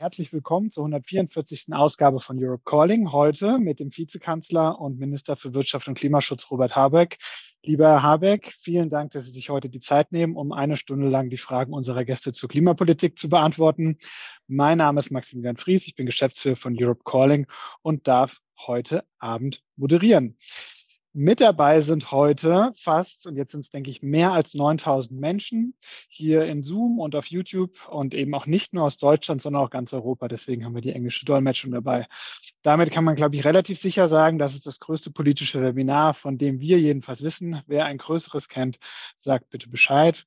Herzlich willkommen zur 144. Ausgabe von Europe Calling. Heute mit dem Vizekanzler und Minister für Wirtschaft und Klimaschutz Robert Habeck. Lieber Herr Habeck, vielen Dank, dass Sie sich heute die Zeit nehmen, um eine Stunde lang die Fragen unserer Gäste zur Klimapolitik zu beantworten. Mein Name ist Maximilian Fries, ich bin Geschäftsführer von Europe Calling und darf heute Abend moderieren. Mit dabei sind heute fast, und jetzt sind es, denke ich, mehr als 9000 Menschen hier in Zoom und auf YouTube und eben auch nicht nur aus Deutschland, sondern auch ganz Europa. Deswegen haben wir die englische Dolmetschung dabei. Damit kann man, glaube ich, relativ sicher sagen, das ist das größte politische Webinar, von dem wir jedenfalls wissen. Wer ein größeres kennt, sagt bitte Bescheid.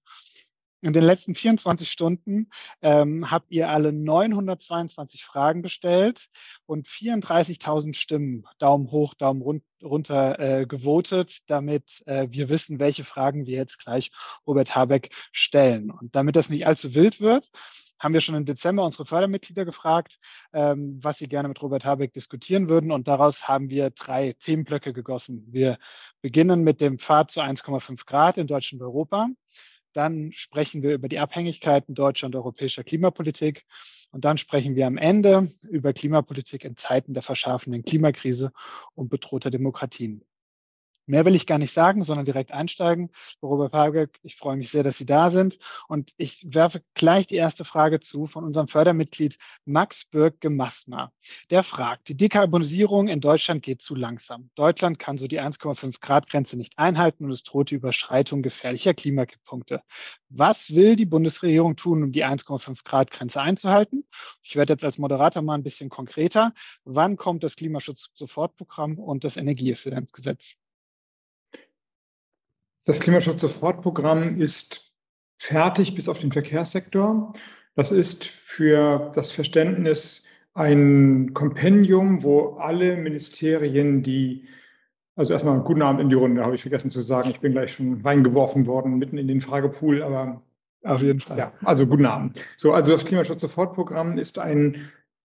In den letzten 24 Stunden ähm, habt ihr alle 922 Fragen gestellt und 34.000 Stimmen, Daumen hoch, Daumen run runter, äh, gewotet, damit äh, wir wissen, welche Fragen wir jetzt gleich Robert Habeck stellen. Und damit das nicht allzu wild wird, haben wir schon im Dezember unsere Fördermitglieder gefragt, ähm, was sie gerne mit Robert Habeck diskutieren würden. Und daraus haben wir drei Themenblöcke gegossen. Wir beginnen mit dem Pfad zu 1,5 Grad in Deutschland und Europa. Dann sprechen wir über die Abhängigkeiten deutscher und europäischer Klimapolitik. Und dann sprechen wir am Ende über Klimapolitik in Zeiten der verschärfenden Klimakrise und bedrohter Demokratien. Mehr will ich gar nicht sagen, sondern direkt einsteigen. Robert Habeck, ich freue mich sehr, dass Sie da sind. Und ich werfe gleich die erste Frage zu von unserem Fördermitglied Max Birk-Gemassner. Der fragt, die Dekarbonisierung in Deutschland geht zu langsam. Deutschland kann so die 1,5 Grad Grenze nicht einhalten und es droht die Überschreitung gefährlicher Klimakipppunkte. Was will die Bundesregierung tun, um die 1,5 Grad Grenze einzuhalten? Ich werde jetzt als Moderator mal ein bisschen konkreter. Wann kommt das Klimaschutz-Sofortprogramm und das Energieeffizienzgesetz? Das Klimaschutz-Sofortprogramm ist fertig bis auf den Verkehrssektor. Das ist für das Verständnis ein Kompendium, wo alle Ministerien, die, also erstmal guten Abend in die Runde, habe ich vergessen zu sagen. Ich bin gleich schon reingeworfen worden, mitten in den Fragepool, aber auf jeden Fall. Ja, also guten Abend. So, also das Klimaschutz-Sofortprogramm ist ein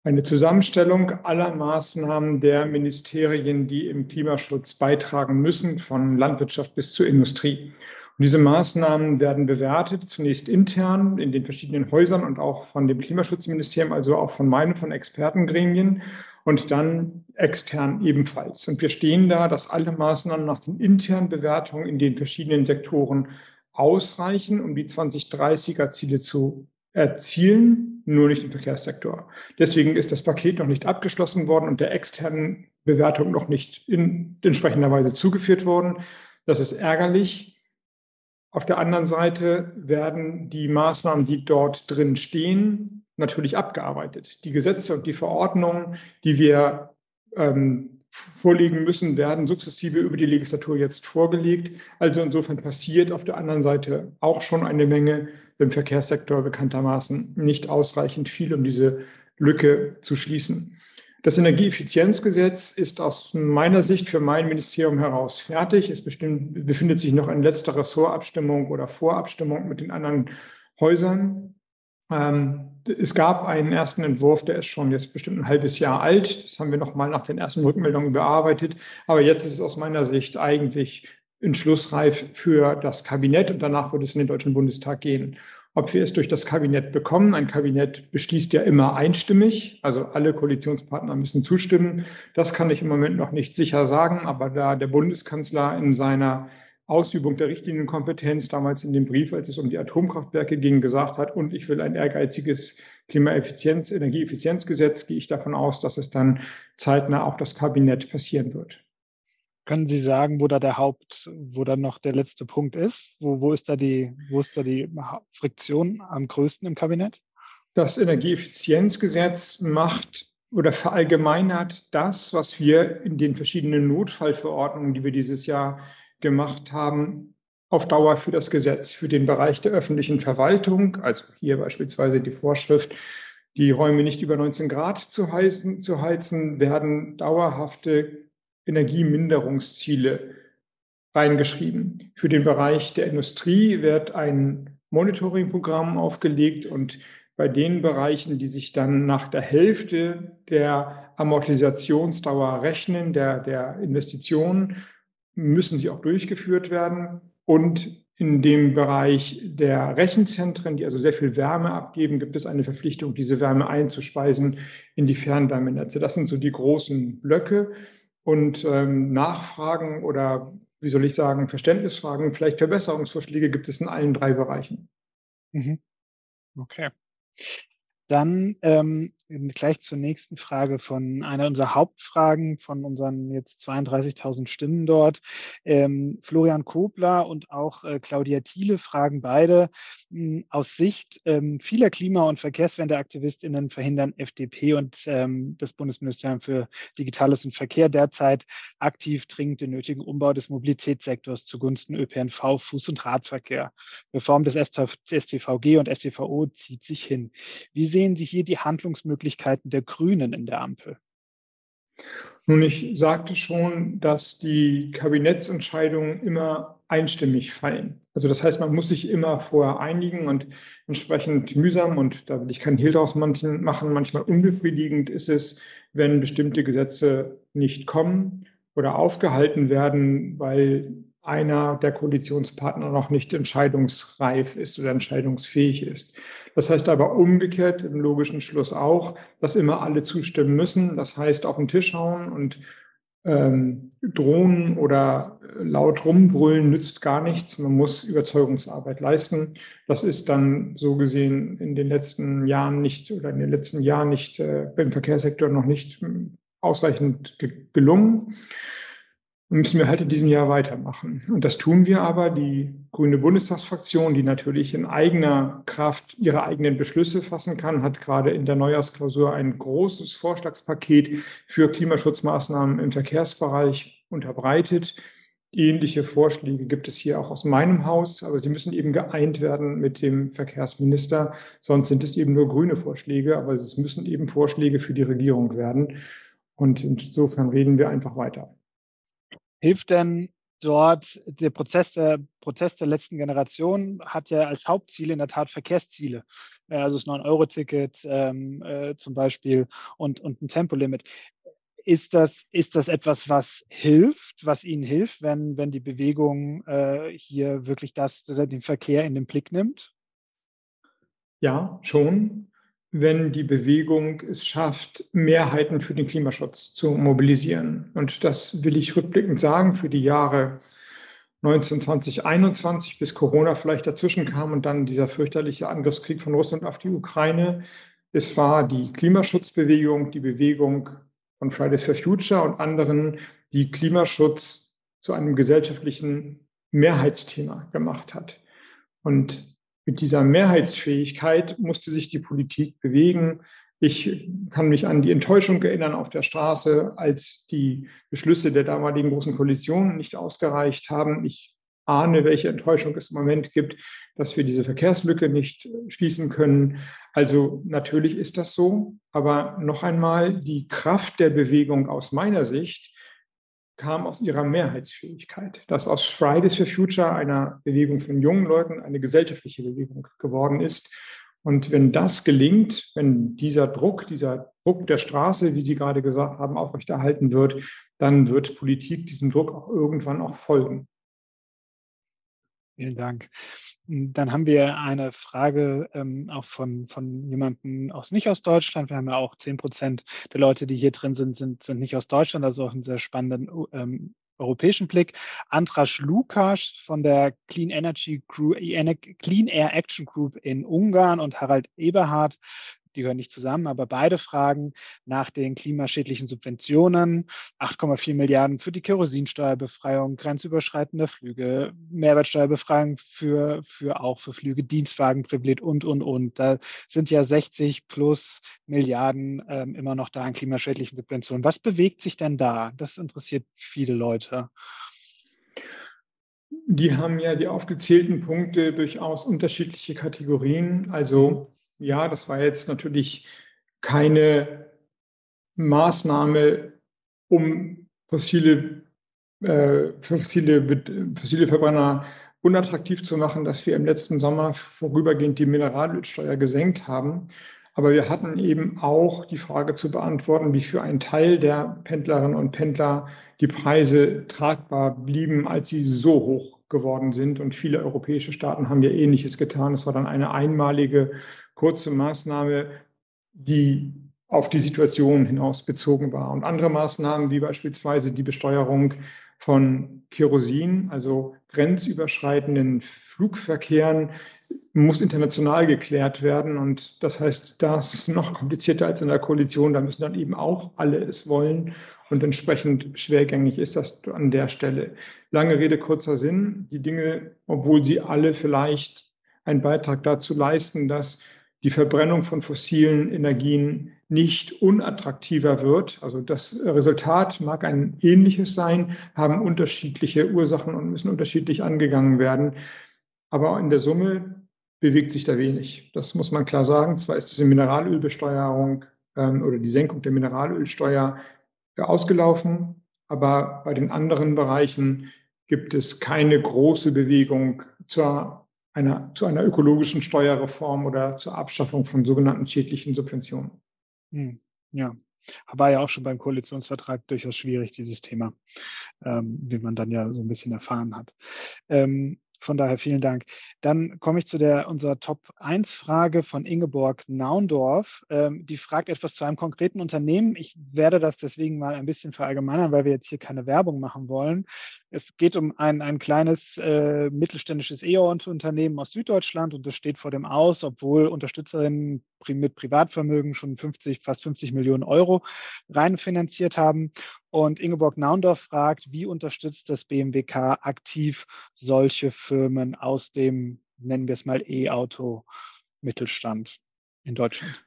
eine Zusammenstellung aller Maßnahmen der Ministerien, die im Klimaschutz beitragen müssen, von Landwirtschaft bis zur Industrie. Und diese Maßnahmen werden bewertet, zunächst intern in den verschiedenen Häusern und auch von dem Klimaschutzministerium, also auch von meinen, von Expertengremien und dann extern ebenfalls. Und wir stehen da, dass alle Maßnahmen nach den internen Bewertungen in den verschiedenen Sektoren ausreichen, um die 2030er Ziele zu erzielen, nur nicht im Verkehrssektor. Deswegen ist das Paket noch nicht abgeschlossen worden und der externen Bewertung noch nicht in entsprechender Weise zugeführt worden. Das ist ärgerlich. Auf der anderen Seite werden die Maßnahmen, die dort drin stehen, natürlich abgearbeitet. Die Gesetze und die Verordnungen, die wir ähm, vorlegen müssen, werden sukzessive über die Legislatur jetzt vorgelegt. Also insofern passiert auf der anderen Seite auch schon eine Menge im Verkehrssektor bekanntermaßen nicht ausreichend viel, um diese Lücke zu schließen. Das Energieeffizienzgesetz ist aus meiner Sicht für mein Ministerium heraus fertig. Es bestimmt, befindet sich noch in letzter Ressortabstimmung oder Vorabstimmung mit den anderen Häusern. Ähm, es gab einen ersten Entwurf, der ist schon jetzt bestimmt ein halbes Jahr alt. Das haben wir noch mal nach den ersten Rückmeldungen bearbeitet. Aber jetzt ist es aus meiner Sicht eigentlich entschlussreif für das Kabinett und danach wird es in den Deutschen Bundestag gehen. Ob wir es durch das Kabinett bekommen, ein Kabinett beschließt ja immer einstimmig, also alle Koalitionspartner müssen zustimmen. Das kann ich im Moment noch nicht sicher sagen, aber da der Bundeskanzler in seiner Ausübung der Richtlinienkompetenz damals in dem Brief, als es um die Atomkraftwerke ging, gesagt hat, und ich will ein ehrgeiziges Klimaeffizienz, Energieeffizienzgesetz, gehe ich davon aus, dass es dann zeitnah auch das Kabinett passieren wird. Können Sie sagen, wo da der Haupt, wo dann noch der letzte Punkt ist? Wo, wo ist da die, wo ist da die Friktion am größten im Kabinett? Das Energieeffizienzgesetz macht oder verallgemeinert das, was wir in den verschiedenen Notfallverordnungen, die wir dieses Jahr gemacht haben, auf Dauer für das Gesetz, für den Bereich der öffentlichen Verwaltung, also hier beispielsweise die Vorschrift, die Räume nicht über 19 Grad zu heizen, zu heizen werden dauerhafte Energieminderungsziele reingeschrieben. Für den Bereich der Industrie wird ein Monitoringprogramm aufgelegt und bei den Bereichen, die sich dann nach der Hälfte der Amortisationsdauer rechnen, der, der Investitionen, müssen sie auch durchgeführt werden. Und in dem Bereich der Rechenzentren, die also sehr viel Wärme abgeben, gibt es eine Verpflichtung, diese Wärme einzuspeisen in die Fernwärmenetze. Das sind so die großen Blöcke. Und ähm, Nachfragen oder, wie soll ich sagen, Verständnisfragen, vielleicht Verbesserungsvorschläge gibt es in allen drei Bereichen. Mhm. Okay. Dann ähm, gleich zur nächsten Frage von einer unserer Hauptfragen von unseren jetzt 32.000 Stimmen dort. Ähm, Florian Kobler und auch äh, Claudia Thiele fragen beide aus Sicht ähm, vieler Klima- und Verkehrswendeaktivistinnen verhindern FDP und ähm, das Bundesministerium für Digitales und Verkehr derzeit aktiv dringend den nötigen Umbau des Mobilitätssektors zugunsten ÖPNV, Fuß- und Radverkehr. Reform des STVG und STVO zieht sich hin. Wie sehen Sie hier die Handlungsmöglichkeiten Möglichkeiten der Grünen in der Ampel? Nun, ich sagte schon, dass die Kabinettsentscheidungen immer einstimmig fallen. Also das heißt, man muss sich immer vorher einigen und entsprechend mühsam und da will ich keinen Hehl draus machen, manchmal unbefriedigend ist es, wenn bestimmte Gesetze nicht kommen oder aufgehalten werden, weil einer der Koalitionspartner noch nicht entscheidungsreif ist oder entscheidungsfähig ist. Das heißt aber umgekehrt im logischen Schluss auch, dass immer alle zustimmen müssen. Das heißt, auf den Tisch hauen und ähm, drohen oder laut rumbrüllen nützt gar nichts. Man muss Überzeugungsarbeit leisten. Das ist dann so gesehen in den letzten Jahren nicht oder in den letzten Jahren nicht äh, im Verkehrssektor noch nicht ausreichend gelungen müssen wir halt in diesem Jahr weitermachen. Und das tun wir aber. Die Grüne Bundestagsfraktion, die natürlich in eigener Kraft ihre eigenen Beschlüsse fassen kann, hat gerade in der Neujahrsklausur ein großes Vorschlagspaket für Klimaschutzmaßnahmen im Verkehrsbereich unterbreitet. Ähnliche Vorschläge gibt es hier auch aus meinem Haus, aber sie müssen eben geeint werden mit dem Verkehrsminister. Sonst sind es eben nur grüne Vorschläge, aber es müssen eben Vorschläge für die Regierung werden. Und insofern reden wir einfach weiter. Hilft denn dort der Prozess der, Prozess der letzten Generation hat ja als Hauptziele in der Tat Verkehrsziele. Äh, also das 9-Euro-Ticket ähm, äh, zum Beispiel und, und ein Tempolimit. Ist das, ist das etwas, was hilft, was Ihnen hilft, wenn, wenn die Bewegung äh, hier wirklich das, den Verkehr in den Blick nimmt? Ja, schon wenn die Bewegung es schafft, Mehrheiten für den Klimaschutz zu mobilisieren. Und das will ich rückblickend sagen, für die Jahre 1920, 21, bis Corona vielleicht dazwischen kam und dann dieser fürchterliche Angriffskrieg von Russland auf die Ukraine. Es war die Klimaschutzbewegung, die Bewegung von Fridays for Future und anderen, die Klimaschutz zu einem gesellschaftlichen Mehrheitsthema gemacht hat. Und mit dieser Mehrheitsfähigkeit musste sich die Politik bewegen. Ich kann mich an die Enttäuschung erinnern auf der Straße, als die Beschlüsse der damaligen Großen Koalition nicht ausgereicht haben. Ich ahne, welche Enttäuschung es im Moment gibt, dass wir diese Verkehrslücke nicht schließen können. Also natürlich ist das so. Aber noch einmal, die Kraft der Bewegung aus meiner Sicht kam aus ihrer Mehrheitsfähigkeit, dass aus Fridays for Future, einer Bewegung von jungen Leuten, eine gesellschaftliche Bewegung geworden ist. Und wenn das gelingt, wenn dieser Druck, dieser Druck der Straße, wie Sie gerade gesagt haben, aufrechterhalten wird, dann wird Politik diesem Druck auch irgendwann auch folgen. Vielen Dank. Hm, dann haben wir eine Frage ähm, auch von, von jemandem aus nicht aus Deutschland. Wir haben ja auch 10 Prozent der Leute, die hier drin sind, sind, sind nicht aus Deutschland, also auch einen sehr spannenden ähm, europäischen Blick. Andras Lukas von der Clean Energy Group, Clean Air Action Group in Ungarn und Harald Eberhard die gehören nicht zusammen, aber beide fragen nach den klimaschädlichen Subventionen, 8,4 Milliarden für die Kerosinsteuerbefreiung, grenzüberschreitende Flüge, Mehrwertsteuerbefreiung für, für auch für Flüge, Dienstwagenprivileg und, und, und. Da sind ja 60 plus Milliarden ähm, immer noch da an klimaschädlichen Subventionen. Was bewegt sich denn da? Das interessiert viele Leute. Die haben ja die aufgezählten Punkte durchaus unterschiedliche Kategorien. Also ja, das war jetzt natürlich keine Maßnahme, um fossile, äh, fossile, fossile Verbrenner unattraktiv zu machen, dass wir im letzten Sommer vorübergehend die Mineralölsteuer gesenkt haben. Aber wir hatten eben auch die Frage zu beantworten, wie für einen Teil der Pendlerinnen und Pendler die Preise tragbar blieben, als sie so hoch geworden sind. Und viele europäische Staaten haben ja Ähnliches getan. Es war dann eine einmalige, kurze Maßnahme, die auf die Situation hinaus bezogen war. Und andere Maßnahmen, wie beispielsweise die Besteuerung von Kerosin, also grenzüberschreitenden Flugverkehren, muss international geklärt werden. Und das heißt, das ist noch komplizierter als in der Koalition. Da müssen dann eben auch alle es wollen. Und entsprechend schwergängig ist das an der Stelle. Lange Rede, kurzer Sinn. Die Dinge, obwohl sie alle vielleicht einen Beitrag dazu leisten, dass die Verbrennung von fossilen Energien nicht unattraktiver wird. Also das Resultat mag ein ähnliches sein, haben unterschiedliche Ursachen und müssen unterschiedlich angegangen werden. Aber in der Summe bewegt sich da wenig. Das muss man klar sagen. Zwar ist diese Mineralölbesteuerung ähm, oder die Senkung der Mineralölsteuer ausgelaufen, aber bei den anderen Bereichen gibt es keine große Bewegung zur einer, zu einer ökologischen Steuerreform oder zur Abschaffung von sogenannten schädlichen Subventionen. Hm, ja, war ja auch schon beim Koalitionsvertrag durchaus schwierig, dieses Thema, ähm, wie man dann ja so ein bisschen erfahren hat. Ähm, von daher vielen Dank. Dann komme ich zu der unserer Top 1 Frage von Ingeborg Naundorf. Ähm, die fragt etwas zu einem konkreten Unternehmen. Ich werde das deswegen mal ein bisschen verallgemeinern, weil wir jetzt hier keine Werbung machen wollen. Es geht um ein, ein kleines äh, mittelständisches E-Auto-Unternehmen aus Süddeutschland und das steht vor dem Aus, obwohl Unterstützerinnen mit Privatvermögen schon 50, fast 50 Millionen Euro reinfinanziert haben. Und Ingeborg Naundorf fragt, wie unterstützt das BMWK aktiv solche Firmen aus dem, nennen wir es mal, E-Auto-Mittelstand in Deutschland?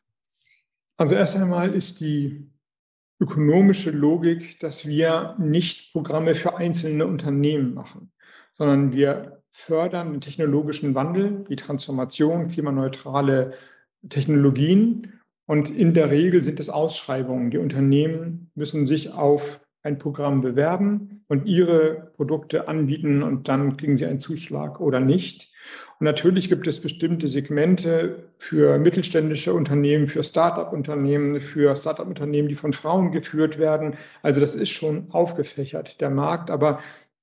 Also erst einmal ist die ökonomische Logik, dass wir nicht Programme für einzelne Unternehmen machen, sondern wir fördern den technologischen Wandel, die Transformation, klimaneutrale Technologien. Und in der Regel sind es Ausschreibungen. Die Unternehmen müssen sich auf ein Programm bewerben und ihre Produkte anbieten und dann kriegen sie einen Zuschlag oder nicht. Und natürlich gibt es bestimmte Segmente für mittelständische Unternehmen, für Start-up-Unternehmen, für Start-up-Unternehmen, die von Frauen geführt werden. Also das ist schon aufgefächert, der Markt. Aber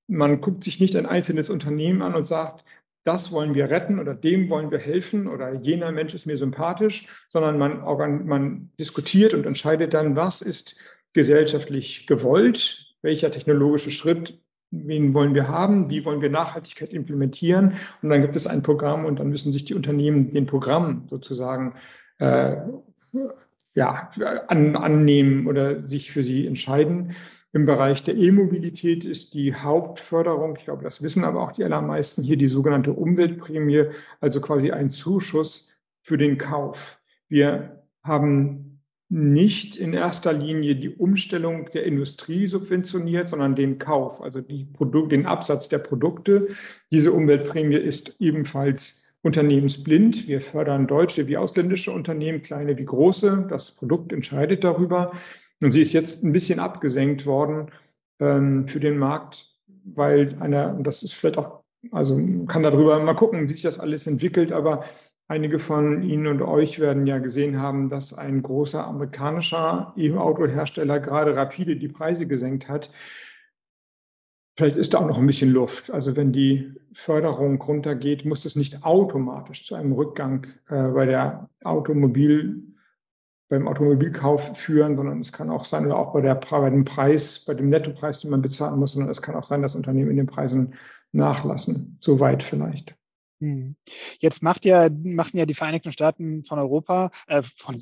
man guckt sich nicht ein einzelnes Unternehmen an und sagt, das wollen wir retten oder dem wollen wir helfen oder jener Mensch ist mir sympathisch, sondern man, man diskutiert und entscheidet dann, was ist gesellschaftlich gewollt, welcher technologische Schritt, wen wollen wir haben, wie wollen wir Nachhaltigkeit implementieren. Und dann gibt es ein Programm und dann müssen sich die Unternehmen den Programm sozusagen äh, ja, an, annehmen oder sich für sie entscheiden. Im Bereich der E-Mobilität ist die Hauptförderung, ich glaube, das wissen aber auch die allermeisten hier, die sogenannte Umweltprämie, also quasi ein Zuschuss für den Kauf. Wir haben nicht in erster Linie die Umstellung der Industrie subventioniert, sondern den Kauf, also Produkt, den Absatz der Produkte. Diese Umweltprämie ist ebenfalls unternehmensblind. Wir fördern deutsche wie ausländische Unternehmen, kleine wie große. Das Produkt entscheidet darüber. Und sie ist jetzt ein bisschen abgesenkt worden ähm, für den Markt, weil einer, das ist vielleicht auch, also kann darüber mal gucken, wie sich das alles entwickelt, aber Einige von Ihnen und euch werden ja gesehen haben, dass ein großer amerikanischer E-Auto-Hersteller gerade rapide die Preise gesenkt hat. Vielleicht ist da auch noch ein bisschen Luft. Also wenn die Förderung runtergeht, muss das nicht automatisch zu einem Rückgang äh, bei der Automobil, beim Automobilkauf führen, sondern es kann auch sein, oder auch bei, der, bei dem Preis, bei dem Nettopreis, den man bezahlen muss, sondern es kann auch sein, dass Unternehmen in den Preisen nachlassen. Soweit vielleicht. Hm. Jetzt macht ja, machen ja die Vereinigten Staaten von Europa, äh, von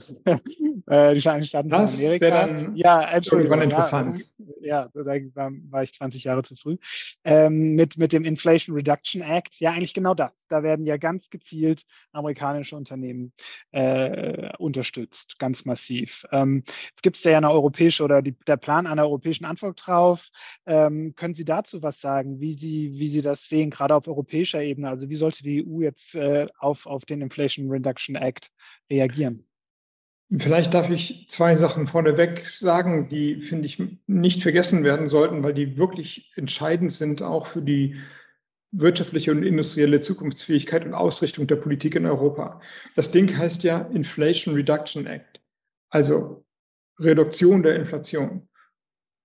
äh, die Vereinigten Staaten von Amerika. Dann ja, Entschuldigung. interessant. Ja, ja, da war, war, ich 20 Jahre zu früh. Ähm, mit, mit dem Inflation Reduction Act, ja, eigentlich genau das. Da werden ja ganz gezielt amerikanische Unternehmen äh, unterstützt, ganz massiv. Ähm, jetzt gibt es ja eine europäische oder die, der Plan einer europäischen Antwort drauf. Ähm, können Sie dazu was sagen, wie Sie, wie Sie das sehen, gerade auf europäischer Ebene? Also wie sollte die EU jetzt äh, auf, auf den Inflation Reduction Act reagieren? Vielleicht darf ich zwei Sachen vorneweg sagen, die, finde ich, nicht vergessen werden sollten, weil die wirklich entscheidend sind, auch für die wirtschaftliche und industrielle Zukunftsfähigkeit und Ausrichtung der Politik in Europa. Das Ding heißt ja Inflation Reduction Act, also Reduktion der Inflation.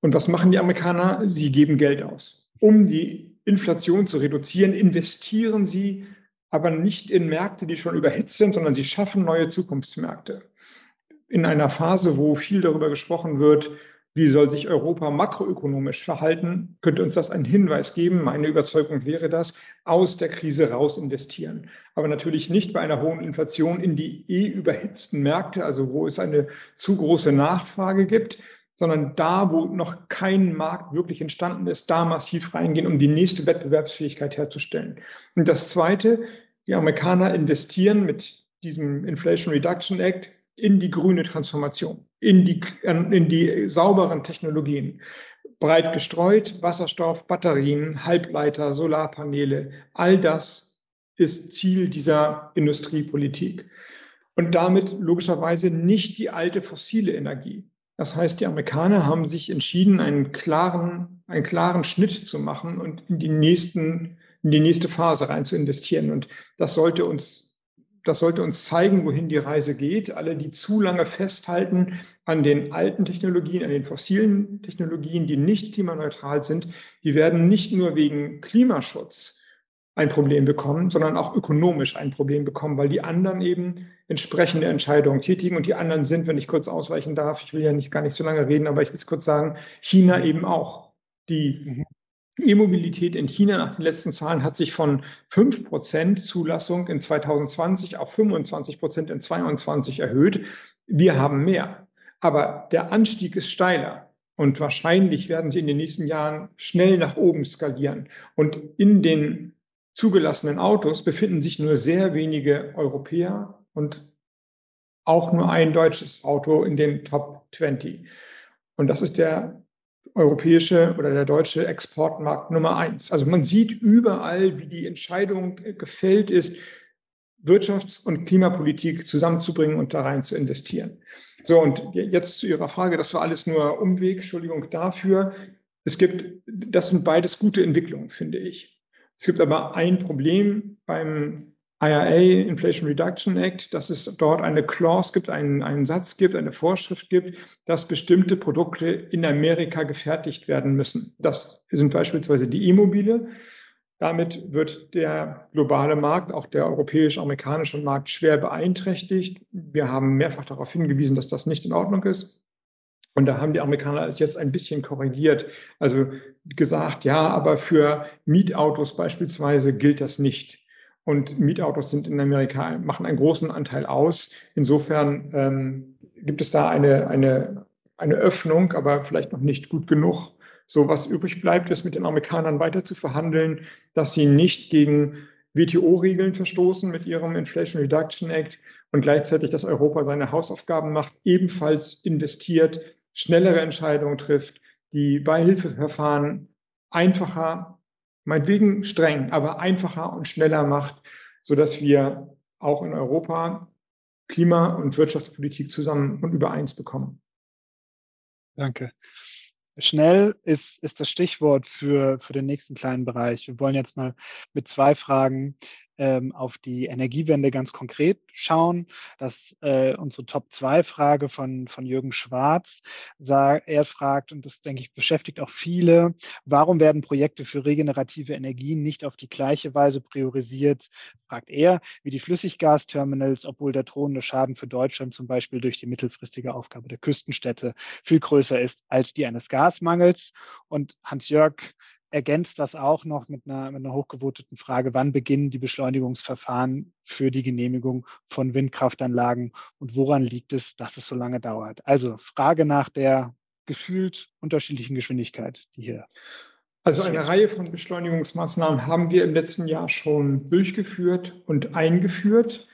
Und was machen die Amerikaner? Sie geben Geld aus. um die Inflation zu reduzieren, investieren sie aber nicht in Märkte, die schon überhitzt sind, sondern sie schaffen neue Zukunftsmärkte. In einer Phase, wo viel darüber gesprochen wird, wie soll sich Europa makroökonomisch verhalten, könnte uns das einen Hinweis geben. Meine Überzeugung wäre das, aus der Krise raus investieren. Aber natürlich nicht bei einer hohen Inflation in die eh überhitzten Märkte, also wo es eine zu große Nachfrage gibt, sondern da, wo noch kein Markt wirklich entstanden ist, da massiv reingehen, um die nächste Wettbewerbsfähigkeit herzustellen. Und das Zweite, die Amerikaner investieren mit diesem Inflation Reduction Act in die grüne Transformation, in die, in die sauberen Technologien. Breit gestreut, Wasserstoff, Batterien, Halbleiter, Solarpaneele, all das ist Ziel dieser Industriepolitik. Und damit logischerweise nicht die alte fossile Energie. Das heißt, die Amerikaner haben sich entschieden, einen klaren, einen klaren Schnitt zu machen und in die, nächsten, in die nächste Phase rein zu investieren. Und das sollte uns, das sollte uns zeigen, wohin die Reise geht. Alle, die zu lange festhalten an den alten Technologien, an den fossilen Technologien, die nicht klimaneutral sind, die werden nicht nur wegen Klimaschutz ein Problem bekommen, sondern auch ökonomisch ein Problem bekommen, weil die anderen eben entsprechende Entscheidungen tätigen und die anderen sind, wenn ich kurz ausweichen darf, ich will ja nicht gar nicht so lange reden, aber ich will es kurz sagen, China eben auch. Die mhm. E-Mobilität in China nach den letzten Zahlen hat sich von 5% Zulassung in 2020 auf 25% in 2022 erhöht. Wir haben mehr. Aber der Anstieg ist steiler. Und wahrscheinlich werden sie in den nächsten Jahren schnell nach oben skalieren. Und in den zugelassenen Autos befinden sich nur sehr wenige Europäer und auch nur ein deutsches Auto in den Top 20. Und das ist der europäische oder der deutsche Exportmarkt Nummer eins. Also man sieht überall, wie die Entscheidung gefällt ist, Wirtschafts- und Klimapolitik zusammenzubringen und da rein zu investieren. So, und jetzt zu Ihrer Frage, das war alles nur Umweg, Entschuldigung dafür. Es gibt, das sind beides gute Entwicklungen, finde ich. Es gibt aber ein Problem beim IRA, Inflation Reduction Act, dass es dort eine Clause gibt, einen, einen Satz gibt, eine Vorschrift gibt, dass bestimmte Produkte in Amerika gefertigt werden müssen. Das sind beispielsweise die E-Mobile. Damit wird der globale Markt, auch der europäisch-amerikanische Markt, schwer beeinträchtigt. Wir haben mehrfach darauf hingewiesen, dass das nicht in Ordnung ist. Und da haben die Amerikaner es jetzt ein bisschen korrigiert. Also gesagt, ja, aber für Mietautos beispielsweise gilt das nicht. Und Mietautos sind in Amerika, machen einen großen Anteil aus. Insofern ähm, gibt es da eine, eine, eine Öffnung, aber vielleicht noch nicht gut genug. So was übrig bleibt, ist mit den Amerikanern weiter zu verhandeln, dass sie nicht gegen WTO-Regeln verstoßen mit ihrem Inflation Reduction Act und gleichzeitig, dass Europa seine Hausaufgaben macht, ebenfalls investiert, schnellere Entscheidungen trifft, die Beihilfeverfahren einfacher, meinetwegen streng, aber einfacher und schneller macht, sodass wir auch in Europa Klima- und Wirtschaftspolitik zusammen und übereins bekommen. Danke. Schnell ist, ist das Stichwort für, für den nächsten kleinen Bereich. Wir wollen jetzt mal mit zwei Fragen ähm, auf die Energiewende ganz konkret schauen. Das äh, unsere Top-2-Frage von, von Jürgen Schwarz. Er fragt, und das denke ich beschäftigt auch viele, warum werden Projekte für regenerative Energien nicht auf die gleiche Weise priorisiert, fragt er, wie die Flüssiggasterminals, obwohl der drohende Schaden für Deutschland zum Beispiel durch die mittelfristige Aufgabe der Küstenstädte viel größer ist als die eines Gasmangels. Und Hans-Jörg ergänzt das auch noch mit einer, mit einer hochgevoteten Frage, wann beginnen die Beschleunigungsverfahren für die Genehmigung von Windkraftanlagen und woran liegt es, dass es so lange dauert? Also Frage nach der gefühlt unterschiedlichen Geschwindigkeit, die hier. Also eine Reihe von Beschleunigungsmaßnahmen haben wir im letzten Jahr schon durchgeführt und eingeführt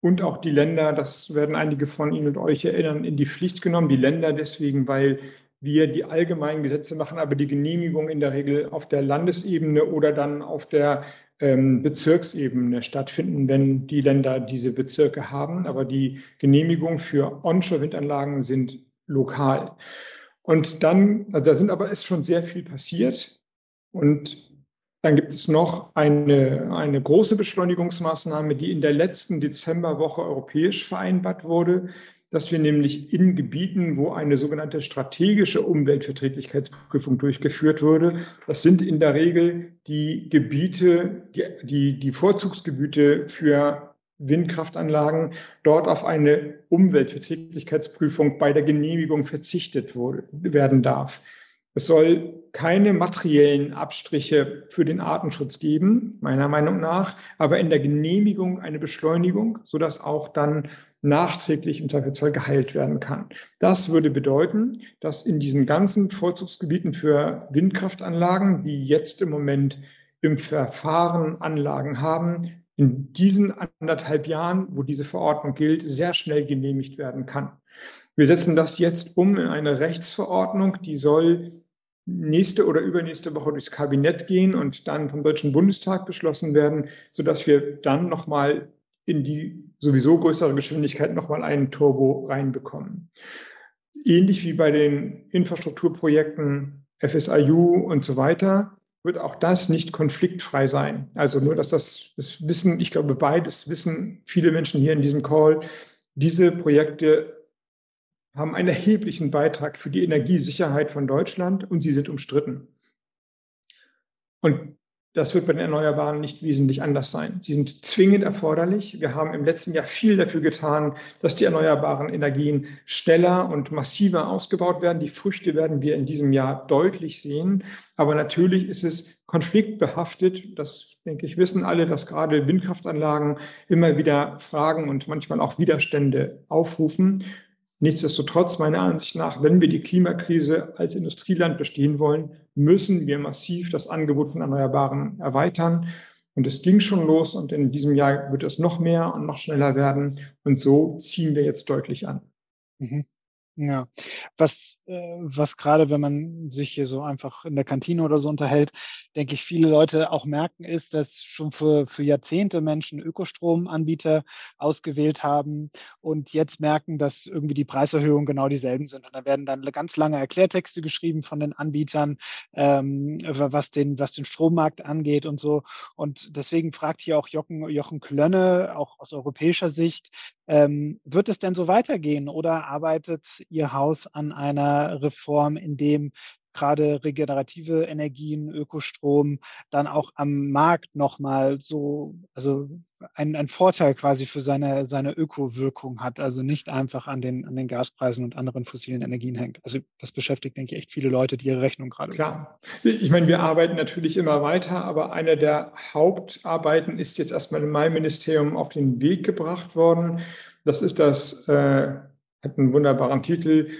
und auch die Länder, das werden einige von Ihnen und euch erinnern, in die Pflicht genommen. Die Länder deswegen, weil wir die allgemeinen Gesetze machen, aber die Genehmigung in der Regel auf der Landesebene oder dann auf der ähm, Bezirksebene stattfinden, wenn die Länder diese Bezirke haben. Aber die Genehmigungen für Onshore-Windanlagen sind lokal. Und dann, also da sind aber ist schon sehr viel passiert. Und dann gibt es noch eine, eine große Beschleunigungsmaßnahme, die in der letzten Dezemberwoche europäisch vereinbart wurde. Dass wir nämlich in Gebieten, wo eine sogenannte strategische Umweltverträglichkeitsprüfung durchgeführt wurde, das sind in der Regel die Gebiete, die, die, die Vorzugsgebiete für Windkraftanlagen, dort auf eine Umweltverträglichkeitsprüfung bei der Genehmigung verzichtet wurde, werden darf. Es soll keine materiellen Abstriche für den Artenschutz geben, meiner Meinung nach, aber in der Genehmigung eine Beschleunigung, sodass auch dann nachträglich im Zweifelsfall geheilt werden kann. Das würde bedeuten, dass in diesen ganzen Vorzugsgebieten für Windkraftanlagen, die jetzt im Moment im Verfahren Anlagen haben, in diesen anderthalb Jahren, wo diese Verordnung gilt, sehr schnell genehmigt werden kann. Wir setzen das jetzt um in eine Rechtsverordnung, die soll nächste oder übernächste Woche durchs Kabinett gehen und dann vom Deutschen Bundestag beschlossen werden, sodass wir dann nochmal in die sowieso größere Geschwindigkeit nochmal einen Turbo reinbekommen. Ähnlich wie bei den Infrastrukturprojekten FSIU und so weiter wird auch das nicht konfliktfrei sein. Also nur, dass das, das Wissen, ich glaube, beides wissen viele Menschen hier in diesem Call, diese Projekte haben einen erheblichen Beitrag für die Energiesicherheit von Deutschland und sie sind umstritten. Und das wird bei den Erneuerbaren nicht wesentlich anders sein. Sie sind zwingend erforderlich. Wir haben im letzten Jahr viel dafür getan, dass die erneuerbaren Energien schneller und massiver ausgebaut werden. Die Früchte werden wir in diesem Jahr deutlich sehen. Aber natürlich ist es konfliktbehaftet. Das, denke ich, wissen alle, dass gerade Windkraftanlagen immer wieder Fragen und manchmal auch Widerstände aufrufen. Nichtsdestotrotz, meiner Ansicht nach, wenn wir die Klimakrise als Industrieland bestehen wollen, müssen wir massiv das Angebot von Erneuerbaren erweitern. Und es ging schon los und in diesem Jahr wird es noch mehr und noch schneller werden. Und so ziehen wir jetzt deutlich an. Mhm. Ja, was, was gerade, wenn man sich hier so einfach in der Kantine oder so unterhält, denke ich, viele Leute auch merken, ist, dass schon für, für Jahrzehnte Menschen Ökostromanbieter ausgewählt haben und jetzt merken, dass irgendwie die Preiserhöhungen genau dieselben sind. Und da werden dann ganz lange Erklärtexte geschrieben von den Anbietern, ähm, was, den, was den Strommarkt angeht und so. Und deswegen fragt hier auch Jochen, Jochen Klönne, auch aus europäischer Sicht, ähm, wird es denn so weitergehen oder arbeitet Ihr Haus an einer Reform, in dem gerade regenerative Energien, Ökostrom dann auch am Markt nochmal so, also ein, ein Vorteil quasi für seine, seine Ökowirkung hat, also nicht einfach an den, an den Gaspreisen und anderen fossilen Energien hängt. Also das beschäftigt, denke ich, echt viele Leute, die ihre Rechnung gerade. Klar. Ich meine, wir arbeiten natürlich immer weiter, aber eine der Hauptarbeiten ist jetzt erstmal in meinem Ministerium auf den Weg gebracht worden. Das ist das, äh, hat einen wunderbaren Titel,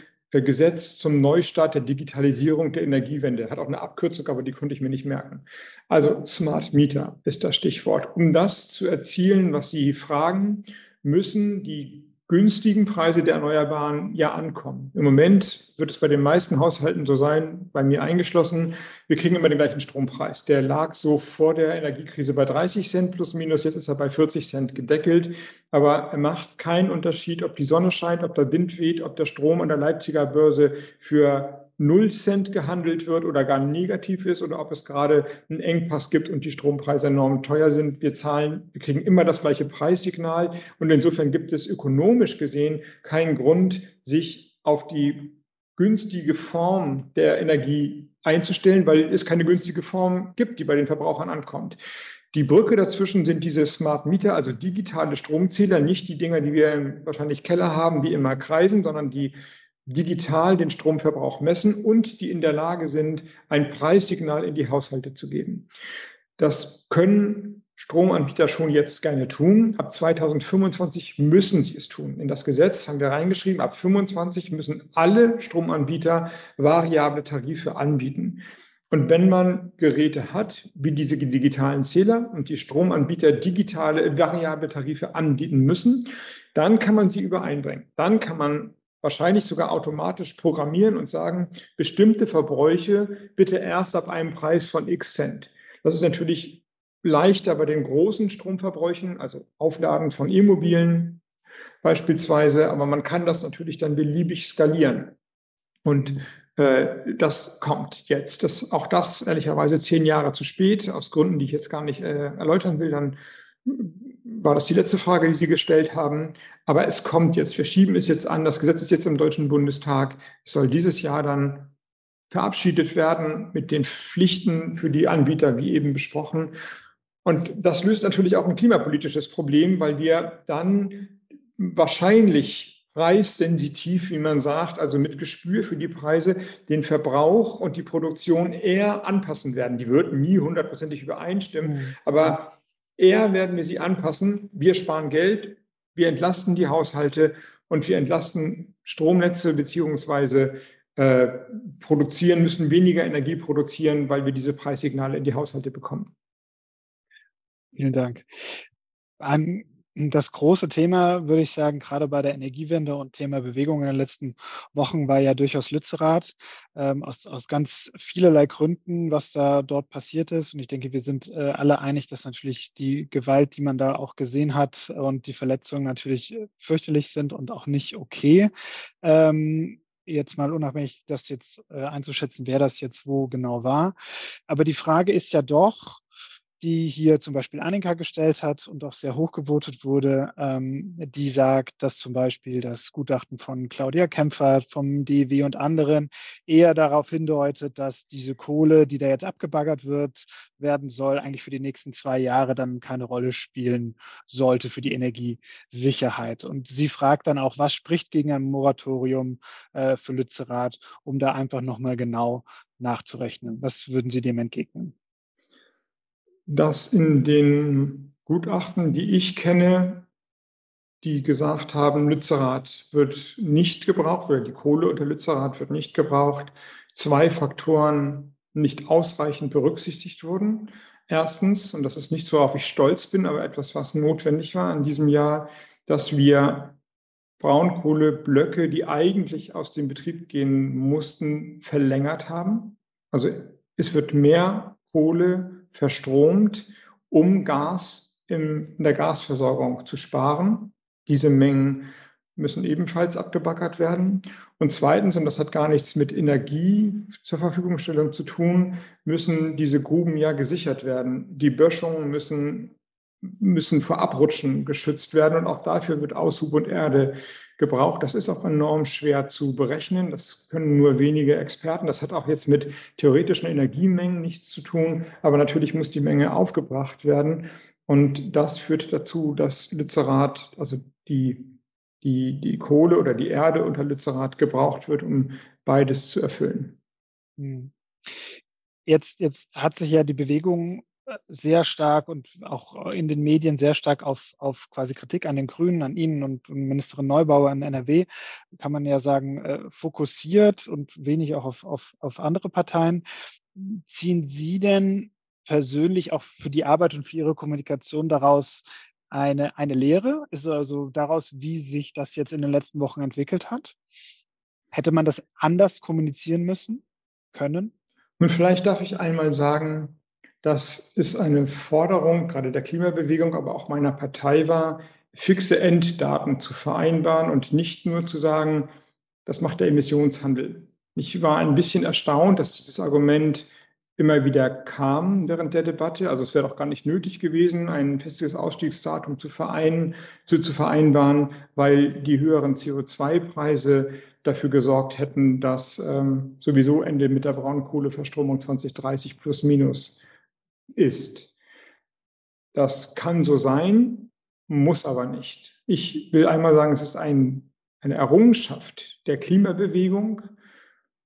Gesetz zum Neustart der Digitalisierung der Energiewende. Hat auch eine Abkürzung, aber die konnte ich mir nicht merken. Also Smart Meter ist das Stichwort. Um das zu erzielen, was Sie fragen, müssen die günstigen Preise der Erneuerbaren ja ankommen. Im Moment wird es bei den meisten Haushalten so sein, bei mir eingeschlossen, wir kriegen immer den gleichen Strompreis. Der lag so vor der Energiekrise bei 30 Cent plus minus, jetzt ist er bei 40 Cent gedeckelt. Aber er macht keinen Unterschied, ob die Sonne scheint, ob der Wind weht, ob der Strom an der Leipziger Börse für 0 Cent gehandelt wird oder gar negativ ist oder ob es gerade einen Engpass gibt und die Strompreise enorm teuer sind. Wir zahlen, wir kriegen immer das gleiche Preissignal und insofern gibt es ökonomisch gesehen keinen Grund, sich auf die günstige Form der Energie einzustellen, weil es keine günstige Form gibt, die bei den Verbrauchern ankommt. Die Brücke dazwischen sind diese Smart Meter, also digitale Stromzähler, nicht die Dinger, die wir wahrscheinlich Keller haben, die immer kreisen, sondern die digital den Stromverbrauch messen und die in der Lage sind, ein Preissignal in die Haushalte zu geben. Das können Stromanbieter schon jetzt gerne tun. Ab 2025 müssen sie es tun. In das Gesetz haben wir reingeschrieben, ab 2025 müssen alle Stromanbieter variable Tarife anbieten. Und wenn man Geräte hat, wie diese digitalen Zähler und die Stromanbieter digitale variable Tarife anbieten müssen, dann kann man sie übereinbringen. Dann kann man wahrscheinlich sogar automatisch programmieren und sagen, bestimmte Verbräuche bitte erst ab einem Preis von x Cent. Das ist natürlich leichter bei den großen Stromverbräuchen, also Aufladen von E-Mobilen beispielsweise, aber man kann das natürlich dann beliebig skalieren. Und äh, das kommt jetzt. Das, auch das ehrlicherweise zehn Jahre zu spät, aus Gründen, die ich jetzt gar nicht äh, erläutern will. Dann war das die letzte Frage, die Sie gestellt haben. Aber es kommt jetzt. Wir schieben es jetzt an. Das Gesetz ist jetzt im Deutschen Bundestag. Es soll dieses Jahr dann verabschiedet werden mit den Pflichten für die Anbieter, wie eben besprochen. Und das löst natürlich auch ein klimapolitisches Problem, weil wir dann wahrscheinlich preissensitiv, wie man sagt, also mit Gespür für die Preise, den Verbrauch und die Produktion eher anpassen werden. Die würden nie hundertprozentig übereinstimmen, mhm. aber eher werden wir sie anpassen. Wir sparen Geld, wir entlasten die Haushalte und wir entlasten Stromnetze beziehungsweise äh, produzieren, müssen weniger Energie produzieren, weil wir diese Preissignale in die Haushalte bekommen. Vielen Dank. Das große Thema, würde ich sagen, gerade bei der Energiewende und Thema Bewegung in den letzten Wochen war ja durchaus Lützerath, ähm, aus, aus ganz vielerlei Gründen, was da dort passiert ist. Und ich denke, wir sind äh, alle einig, dass natürlich die Gewalt, die man da auch gesehen hat und die Verletzungen natürlich fürchterlich sind und auch nicht okay. Ähm, jetzt mal unabhängig, das jetzt äh, einzuschätzen, wer das jetzt wo genau war. Aber die Frage ist ja doch, die hier zum Beispiel Annika gestellt hat und auch sehr hoch gewotet wurde, ähm, die sagt, dass zum Beispiel das Gutachten von Claudia Kämpfer, vom DW und anderen eher darauf hindeutet, dass diese Kohle, die da jetzt abgebaggert wird, werden soll, eigentlich für die nächsten zwei Jahre dann keine Rolle spielen sollte für die Energiesicherheit. Und sie fragt dann auch, was spricht gegen ein Moratorium äh, für Lützerath, um da einfach nochmal genau nachzurechnen. Was würden Sie dem entgegnen? Dass in den Gutachten, die ich kenne, die gesagt haben, Lützerath wird nicht gebraucht oder die Kohle unter Lützerath wird nicht gebraucht, zwei Faktoren nicht ausreichend berücksichtigt wurden. Erstens, und das ist nicht so, worauf ich stolz bin, aber etwas, was notwendig war in diesem Jahr, dass wir Braunkohleblöcke, die eigentlich aus dem Betrieb gehen mussten, verlängert haben. Also es wird mehr Kohle verstromt, um Gas in der Gasversorgung zu sparen. Diese Mengen müssen ebenfalls abgebackert werden. Und zweitens, und das hat gar nichts mit Energie zur Verfügungstellung zu tun, müssen diese Gruben ja gesichert werden. Die Böschungen müssen müssen vor Abrutschen geschützt werden und auch dafür wird Aushub und Erde gebraucht. Das ist auch enorm schwer zu berechnen. Das können nur wenige Experten. Das hat auch jetzt mit theoretischen Energiemengen nichts zu tun, aber natürlich muss die Menge aufgebracht werden. Und das führt dazu, dass Lützerath, also die, die, die Kohle oder die Erde unter Lützerath gebraucht wird, um beides zu erfüllen. Hm. Jetzt, jetzt hat sich ja die Bewegung sehr stark und auch in den Medien sehr stark auf, auf quasi Kritik an den Grünen, an Ihnen und Ministerin Neubauer an NRW, kann man ja sagen, äh, fokussiert und wenig auch auf, auf, auf andere Parteien. Ziehen Sie denn persönlich auch für die Arbeit und für Ihre Kommunikation daraus eine, eine Lehre? Ist also daraus, wie sich das jetzt in den letzten Wochen entwickelt hat? Hätte man das anders kommunizieren müssen, können? Und vielleicht darf ich einmal sagen, dass es eine Forderung gerade der Klimabewegung, aber auch meiner Partei war, fixe Enddaten zu vereinbaren und nicht nur zu sagen, das macht der Emissionshandel. Ich war ein bisschen erstaunt, dass dieses Argument immer wieder kam während der Debatte. Also es wäre doch gar nicht nötig gewesen, ein festes Ausstiegsdatum zu, vereinen, zu, zu vereinbaren, weil die höheren CO2-Preise dafür gesorgt hätten, dass ähm, sowieso Ende mit der Braunkohleverstromung 2030 plus minus ist. Das kann so sein, muss aber nicht. Ich will einmal sagen, es ist ein, eine Errungenschaft der Klimabewegung,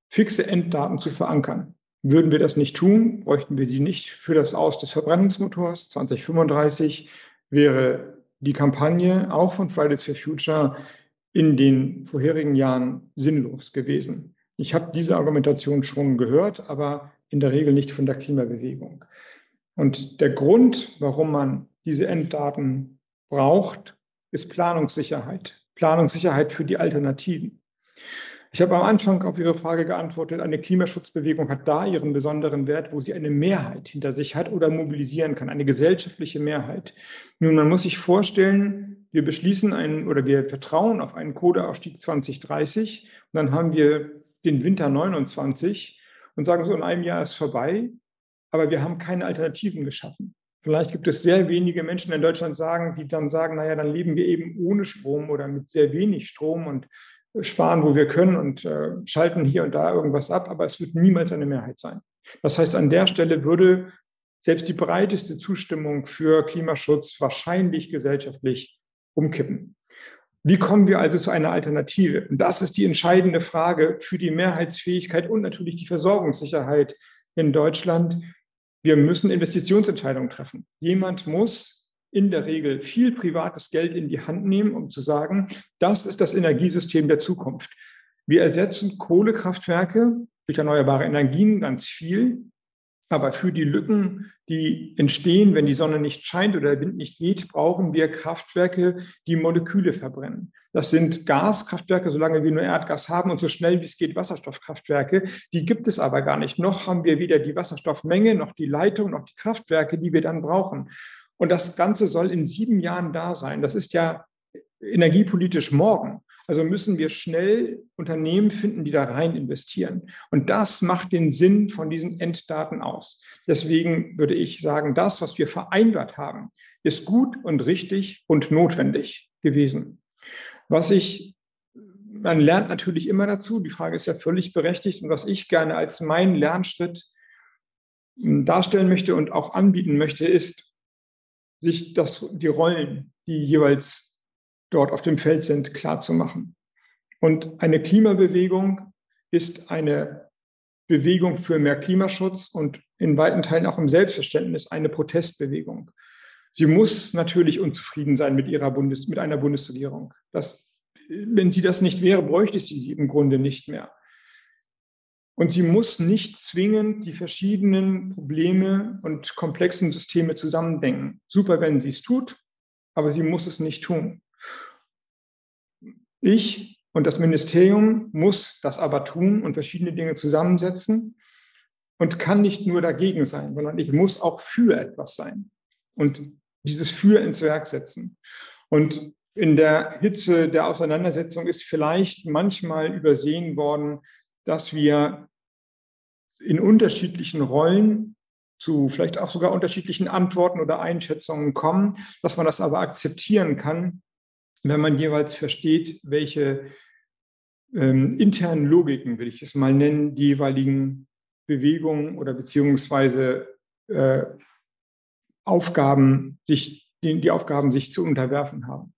fixe Enddaten zu verankern. Würden wir das nicht tun, bräuchten wir die nicht für das Aus des Verbrennungsmotors. 2035 wäre die Kampagne auch von Fridays for Future in den vorherigen Jahren sinnlos gewesen. Ich habe diese Argumentation schon gehört, aber in der Regel nicht von der Klimabewegung. Und der Grund, warum man diese Enddaten braucht, ist Planungssicherheit. Planungssicherheit für die Alternativen. Ich habe am Anfang auf Ihre Frage geantwortet, eine Klimaschutzbewegung hat da ihren besonderen Wert, wo sie eine Mehrheit hinter sich hat oder mobilisieren kann, eine gesellschaftliche Mehrheit. Nun, man muss sich vorstellen, wir beschließen einen oder wir vertrauen auf einen Kohleausstieg 2030 und dann haben wir den Winter 29 und sagen so, in einem Jahr ist vorbei aber wir haben keine Alternativen geschaffen. Vielleicht gibt es sehr wenige Menschen in Deutschland sagen, die dann sagen, naja, dann leben wir eben ohne Strom oder mit sehr wenig Strom und sparen, wo wir können und äh, schalten hier und da irgendwas ab, aber es wird niemals eine Mehrheit sein. Das heißt, an der Stelle würde selbst die breiteste Zustimmung für Klimaschutz wahrscheinlich gesellschaftlich umkippen. Wie kommen wir also zu einer Alternative? Und das ist die entscheidende Frage für die Mehrheitsfähigkeit und natürlich die Versorgungssicherheit in Deutschland. Wir müssen Investitionsentscheidungen treffen. Jemand muss in der Regel viel privates Geld in die Hand nehmen, um zu sagen, das ist das Energiesystem der Zukunft. Wir ersetzen Kohlekraftwerke durch erneuerbare Energien ganz viel. Aber für die Lücken, die entstehen, wenn die Sonne nicht scheint oder der Wind nicht weht, brauchen wir Kraftwerke, die Moleküle verbrennen. Das sind Gaskraftwerke, solange wir nur Erdgas haben und so schnell wie es geht Wasserstoffkraftwerke. Die gibt es aber gar nicht. Noch haben wir weder die Wasserstoffmenge, noch die Leitung, noch die Kraftwerke, die wir dann brauchen. Und das Ganze soll in sieben Jahren da sein. Das ist ja energiepolitisch morgen. Also müssen wir schnell Unternehmen finden, die da rein investieren. Und das macht den Sinn von diesen Enddaten aus. Deswegen würde ich sagen, das, was wir vereinbart haben, ist gut und richtig und notwendig gewesen. Was ich, man lernt natürlich immer dazu, die Frage ist ja völlig berechtigt und was ich gerne als meinen Lernschritt hm, darstellen möchte und auch anbieten möchte, ist, sich das, die Rollen, die jeweils dort auf dem Feld sind, klarzumachen. Und eine Klimabewegung ist eine Bewegung für mehr Klimaschutz und in weiten Teilen auch im Selbstverständnis eine Protestbewegung. Sie muss natürlich unzufrieden sein mit ihrer Bundes, mit einer Bundesregierung. Das, wenn sie das nicht wäre, bräuchte sie sie im Grunde nicht mehr. Und sie muss nicht zwingend die verschiedenen Probleme und komplexen Systeme zusammendenken. Super, wenn sie es tut, aber sie muss es nicht tun. Ich und das Ministerium muss das aber tun und verschiedene Dinge zusammensetzen und kann nicht nur dagegen sein, sondern ich muss auch für etwas sein und dieses für ins Werk setzen. Und in der Hitze der Auseinandersetzung ist vielleicht manchmal übersehen worden, dass wir in unterschiedlichen Rollen zu vielleicht auch sogar unterschiedlichen Antworten oder Einschätzungen kommen, dass man das aber akzeptieren kann, wenn man jeweils versteht, welche ähm, internen Logiken, will ich es mal nennen, die jeweiligen Bewegungen oder beziehungsweise äh, Aufgaben sich, die, die Aufgaben sich zu unterwerfen haben.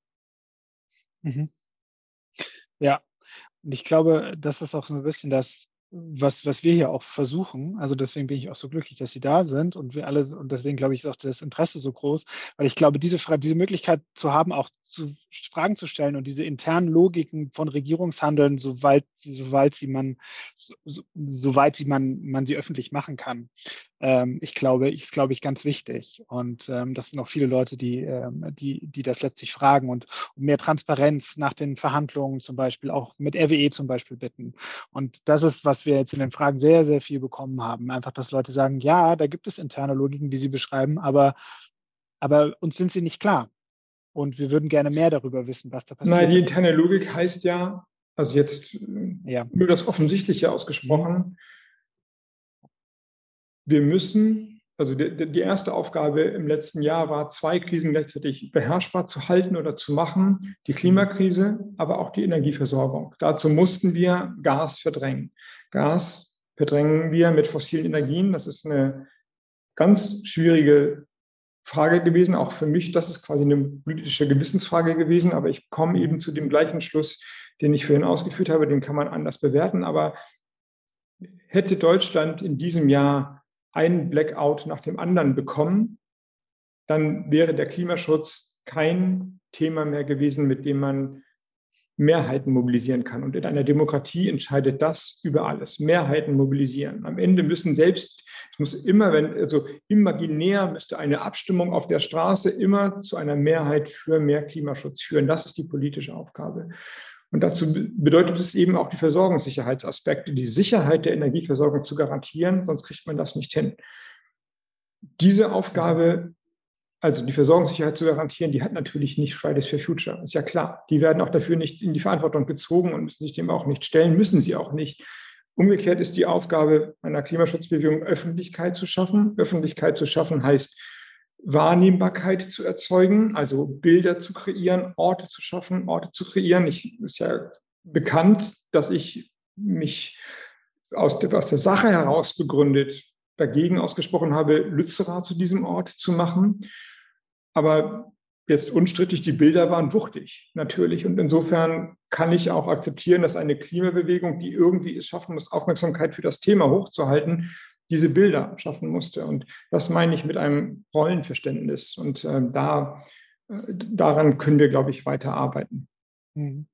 Mhm. Ja, und ich glaube, das ist auch so ein bisschen das, was, was wir hier auch versuchen. Also deswegen bin ich auch so glücklich, dass Sie da sind und wir alle, und deswegen glaube ich, ist auch das Interesse so groß, weil ich glaube, diese, diese Möglichkeit zu haben, auch zu Fragen zu stellen und diese internen Logiken von Regierungshandeln, soweit, soweit sie man, so, soweit sie man, man sie öffentlich machen kann. Ähm, ich glaube, ist, glaube ich, ganz wichtig. Und ähm, das sind auch viele Leute, die, ähm, die, die das letztlich fragen und um mehr Transparenz nach den Verhandlungen zum Beispiel, auch mit RWE zum Beispiel bitten. Und das ist, was wir jetzt in den Fragen sehr, sehr viel bekommen haben. Einfach, dass Leute sagen, ja, da gibt es interne Logiken, wie sie beschreiben, aber, aber uns sind sie nicht klar. Und wir würden gerne mehr darüber wissen, was da passiert. Nein, die interne Logik heißt ja, also jetzt ja. nur das Offensichtliche ausgesprochen, wir müssen, also die, die, erste Aufgabe im letzten Jahr war, zwei Krisen gleichzeitig beherrschbar zu halten oder zu machen, die Klimakrise, aber auch die Energieversorgung. Dazu mussten wir Gas verdrängen. Gas verdrängen wir mit fossilen Energien. Das ist eine ganz schwierige Frage gewesen, auch für mich. Das ist quasi eine politische Gewissensfrage gewesen, aber ich komme eben zu dem gleichen Schluss, den ich vorhin ausgeführt habe, den kann man anders bewerten. Aber hätte Deutschland in diesem Jahr einen Blackout nach dem anderen bekommen, dann wäre der Klimaschutz kein Thema mehr gewesen, mit dem man Mehrheiten mobilisieren kann. Und in einer Demokratie entscheidet das über alles. Mehrheiten mobilisieren. Am Ende müssen selbst, es muss immer, wenn, also imaginär müsste eine Abstimmung auf der Straße immer zu einer Mehrheit für mehr Klimaschutz führen. Das ist die politische Aufgabe. Und dazu bedeutet es eben auch die Versorgungssicherheitsaspekte, die Sicherheit der Energieversorgung zu garantieren, sonst kriegt man das nicht hin. Diese Aufgabe also die Versorgungssicherheit zu garantieren, die hat natürlich nicht Fridays for Future. Ist ja klar. Die werden auch dafür nicht in die Verantwortung gezogen und müssen sich dem auch nicht stellen, müssen sie auch nicht. Umgekehrt ist die Aufgabe einer Klimaschutzbewegung, Öffentlichkeit zu schaffen. Öffentlichkeit zu schaffen heißt, Wahrnehmbarkeit zu erzeugen, also Bilder zu kreieren, Orte zu schaffen, Orte zu kreieren. Ich ist ja bekannt, dass ich mich aus der, aus der Sache heraus begründet dagegen ausgesprochen habe, Lützerath zu diesem Ort zu machen. Aber jetzt unstrittig, die Bilder waren wuchtig, natürlich. Und insofern kann ich auch akzeptieren, dass eine Klimabewegung, die irgendwie es schaffen muss, Aufmerksamkeit für das Thema hochzuhalten, diese Bilder schaffen musste. Und das meine ich mit einem Rollenverständnis. Und äh, da, äh, daran können wir, glaube ich, weiter arbeiten. Mhm.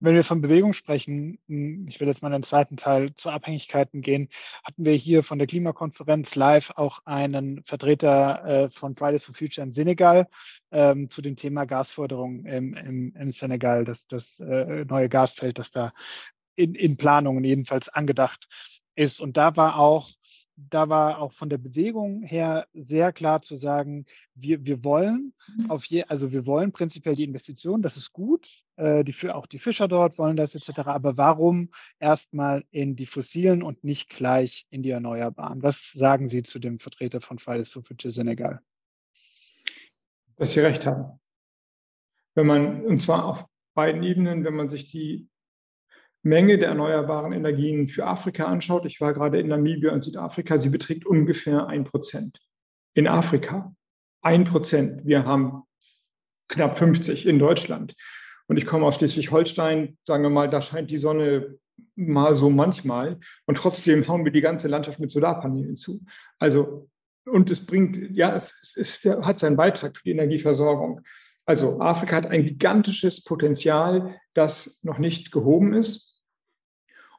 Wenn wir von Bewegung sprechen, hm, ich will jetzt mal in den zweiten Teil zu Abhängigkeiten gehen, hatten wir hier von der Klimakonferenz live auch einen Vertreter äh, von Fridays for Future in Senegal ähm, zu dem Thema Gasförderung im, im, im Senegal, das, das äh, neue Gasfeld, das da in, in Planungen jedenfalls angedacht ist. Und da war auch da war auch von der Bewegung her sehr klar zu sagen, wir, wir wollen mhm. auf je, also wir wollen prinzipiell die Investition, das ist gut, äh, die, auch die Fischer dort wollen das etc. Aber warum erstmal in die fossilen und nicht gleich in die Erneuerbaren? Was sagen Sie zu dem Vertreter von Fridays for Future Senegal? Dass Sie recht haben. Wenn man, und zwar auf beiden Ebenen, wenn man sich die Menge der erneuerbaren Energien für Afrika anschaut, ich war gerade in Namibia und Südafrika, sie beträgt ungefähr ein Prozent. In Afrika ein Prozent. Wir haben knapp 50 in Deutschland. Und ich komme aus Schleswig-Holstein, sagen wir mal, da scheint die Sonne mal so manchmal. Und trotzdem hauen wir die ganze Landschaft mit Solarpanelen zu. Also, und es bringt, ja, es, es, es hat seinen Beitrag für die Energieversorgung. Also Afrika hat ein gigantisches Potenzial, das noch nicht gehoben ist.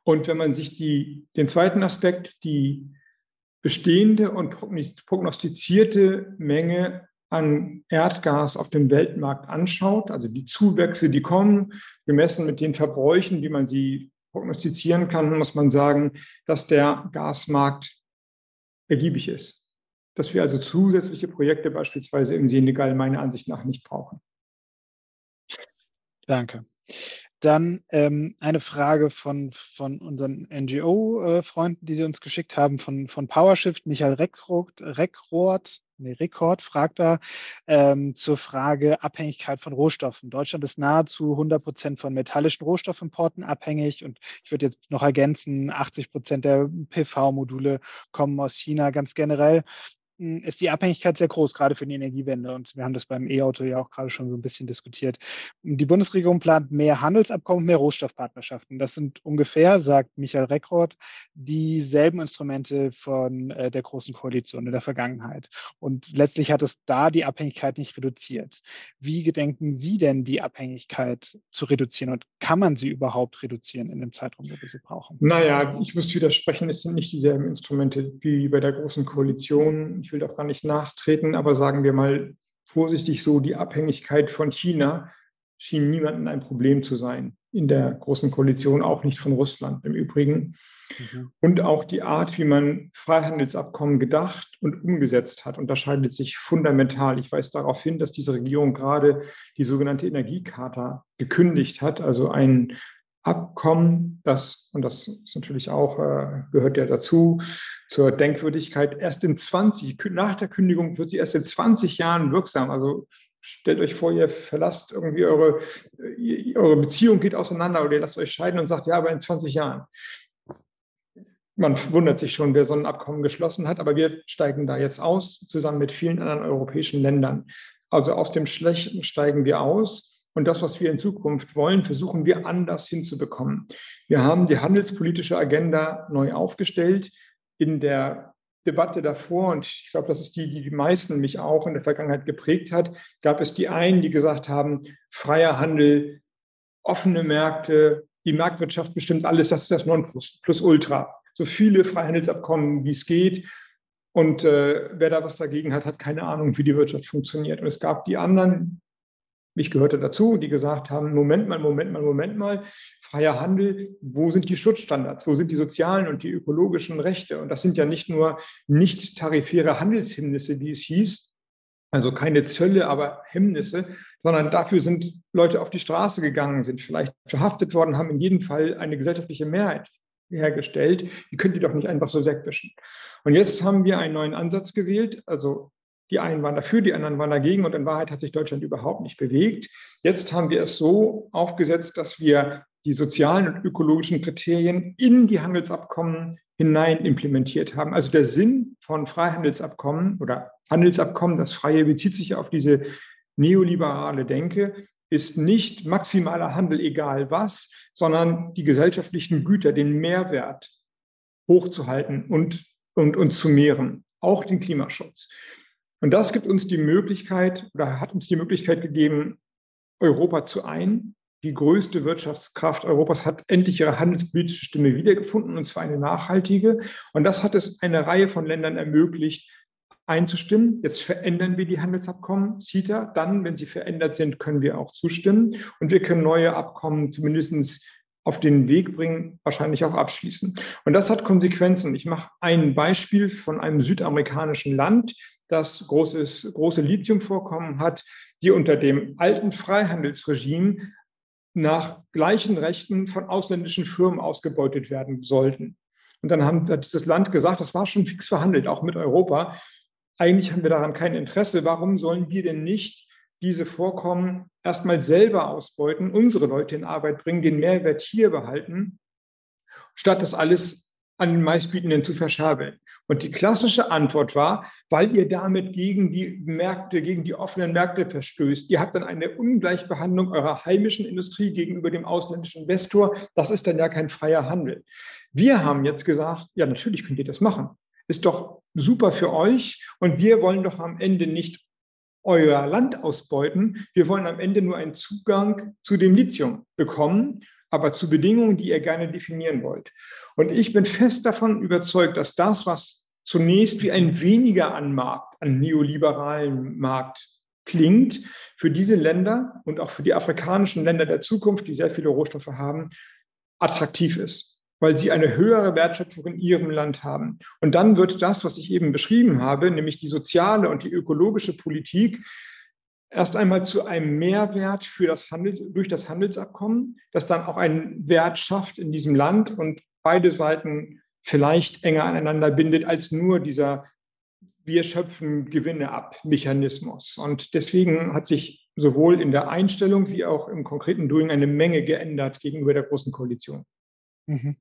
Und wenn man sich die, den zweiten Aspekt, die bestehende und prognostizierte Menge an Erdgas auf dem Weltmarkt anschaut, also die Zuwächse, die kommen, gemessen mit den Verbräuchen, wie man sie prognostizieren kann, muss man sagen, dass der Gasmarkt ergiebig ist. Dass wir also zusätzliche Projekte beispielsweise im Senegal meiner Ansicht nach nicht brauchen. Danke. Dann ähm, eine Frage von, von unseren NGO-Freunden, die sie uns geschickt haben, von, von PowerShift. Michael Reckroth, Reckroth nee, Rekord fragt da ähm, zur Frage Abhängigkeit von Rohstoffen. Deutschland ist nahezu 100 Prozent von metallischen Rohstoffimporten abhängig und ich würde jetzt noch ergänzen, 80 Prozent der PV-Module kommen aus China ganz generell. Hm, ist die Abhängigkeit sehr groß, gerade für die Energiewende. Und wir haben das beim E-Auto ja auch gerade schon so ein bisschen diskutiert. Die Bundesregierung plant mehr Handelsabkommen, mehr Rohstoffpartnerschaften. Das sind ungefähr, sagt Michael Reckroth, dieselben Instrumente von äh, der Großen Koalition in der Vergangenheit. Und letztlich hat es da die Abhängigkeit nicht reduziert. Wie gedenken Sie denn, die Abhängigkeit zu reduzieren? Und kann man sie überhaupt reduzieren in dem Zeitraum, wo wir sie brauchen? Naja, ich muss widersprechen, es sind nicht dieselben Instrumente wie bei der Großen Koalition ich will doch gar nicht nachtreten, aber sagen wir mal vorsichtig so, die Abhängigkeit von China schien niemandem ein Problem zu sein in der Großen Koalition, auch nicht von Russland im Übrigen. Mhm. Und auch die Art, wie man Freihandelsabkommen gedacht und umgesetzt hat, unterscheidet sich fundamental. Ich weise darauf hin, dass diese Regierung gerade die sogenannte Energiecharta gekündigt hat, also ein Abkommen, das, und das ist natürlich auch, äh, gehört ja dazu, zur Denkwürdigkeit, erst in 20, nach der Kündigung wird sie erst in 20 Jahren wirksam. Also stellt euch vor, ihr verlasst irgendwie eure, eure Beziehung geht auseinander oder ihr lasst euch scheiden und sagt, ja, aber in 20 Jahren. Man wundert sich schon, wer so ein Abkommen geschlossen hat, aber wir steigen da jetzt aus, zusammen mit vielen anderen europäischen Ländern. Also aus dem Schlechten steigen wir aus und das, was wir in Zukunft wollen, versuchen wir anders hinzubekommen. Wir haben die handelspolitische Agenda neu aufgestellt. In der Debatte davor, und ich glaube, das ist die, die die meisten mich auch in der Vergangenheit geprägt hat, gab es die einen, die gesagt haben, freier Handel, offene Märkte, die Marktwirtschaft bestimmt alles, das ist das Nonplus plus Ultra. So viele Freihandelsabkommen, wie es geht. Und äh, wer da was dagegen hat, hat keine Ahnung, wie die Wirtschaft funktioniert. Und es gab die anderen, ich gehörte dazu, die gesagt haben, Moment mal, Moment mal, Moment mal, freier Handel, wo sind die Schutzstandards, wo sind die sozialen und die ökologischen Rechte? Und das sind ja nicht nur nicht tarifäre Handelshemmnisse, wie es hieß, also keine Zölle, aber Hemmnisse, sondern dafür sind Leute auf die Straße gegangen, sind vielleicht verhaftet worden, haben in jedem Fall eine gesellschaftliche Mehrheit hergestellt. Die können die doch nicht einfach so wegwischen. Und jetzt haben wir einen neuen Ansatz gewählt, also Die einen waren dafür, die anderen waren dagegen und in Wahrheit hat sich Deutschland überhaupt nicht bewegt. Jetzt haben wir es so aufgesetzt, dass wir die sozialen und ökologischen Kriterien in die Handelsabkommen hinein implementiert haben. Also der Sinn von Freihandelsabkommen oder Handelsabkommen, das Freie bezieht sich auf diese neoliberale Denke, ist nicht maximaler Handel egal was, sondern die gesellschaftlichen Güter, den Mehrwert hochzuhalten und, und, und zu mehren, auch den Klimaschutz. Und das gibt uns die Möglichkeit oder hat uns die Möglichkeit gegeben, Europa zu ein. Die größte Wirtschaftskraft Europas hat endlich ihre handelspolitische Stimme wiedergefunden, und zwar eine nachhaltige. Und das hat es einer Reihe von Ländern ermöglicht, einzustimmen. Jetzt verändern wir die Handelsabkommen, CETA. Dann, wenn sie verändert sind, können wir auch zustimmen. Und wir können neue Abkommen zumindest auf den Weg bringen, wahrscheinlich auch abschließen. Und das hat Konsequenzen. Ich mache ein Beispiel von einem südamerikanischen Land, das großes, große Lithiumvorkommen hat, die unter dem alten Freihandelsregime nach gleichen Rechten von ausländischen Firmen ausgebeutet werden sollten. Und dann hat dieses Land gesagt, das war schon fix verhandelt, auch mit Europa eigentlich haben wir daran kein Interesse. Warum sollen wir denn nicht diese Vorkommen erstmal selber ausbeuten, unsere Leute in Arbeit bringen, den Mehrwert hier behalten, statt das alles an den meistbietenden zu verscherbeln? Und die klassische Antwort war, weil ihr damit gegen die Märkte, gegen die offenen Märkte verstößt. Ihr habt dann eine Ungleichbehandlung eurer heimischen Industrie gegenüber dem ausländischen Investor. Das ist dann ja kein freier Handel. Wir haben jetzt gesagt, ja, natürlich könnt ihr das machen ist doch super für euch und wir wollen doch am Ende nicht euer Land ausbeuten. Wir wollen am Ende nur einen Zugang zu dem Lithium bekommen, aber zu Bedingungen, die ihr gerne definieren wollt. Und ich bin fest davon überzeugt, dass das, was zunächst wie ein weniger an Markt, an neoliberalen Markt klingt, für diese Länder und auch für die afrikanischen Länder der Zukunft, die sehr viele Rohstoffe haben, attraktiv ist weil sie eine höhere Wertschöpfung in ihrem Land haben. Und dann wird das, was ich eben beschrieben habe, nämlich die soziale und die ökologische Politik, erst einmal zu einem Mehrwert für das Handel, durch das Handelsabkommen, das dann auch einen Wert schafft in diesem Land und beide Seiten vielleicht enger aneinander bindet als nur dieser wir schöpfen Gewinne ab Mechanismus. Und deswegen hat sich sowohl in der Einstellung wie auch im konkreten Doing eine Menge geändert gegenüber der Großen Koalition. Mhm.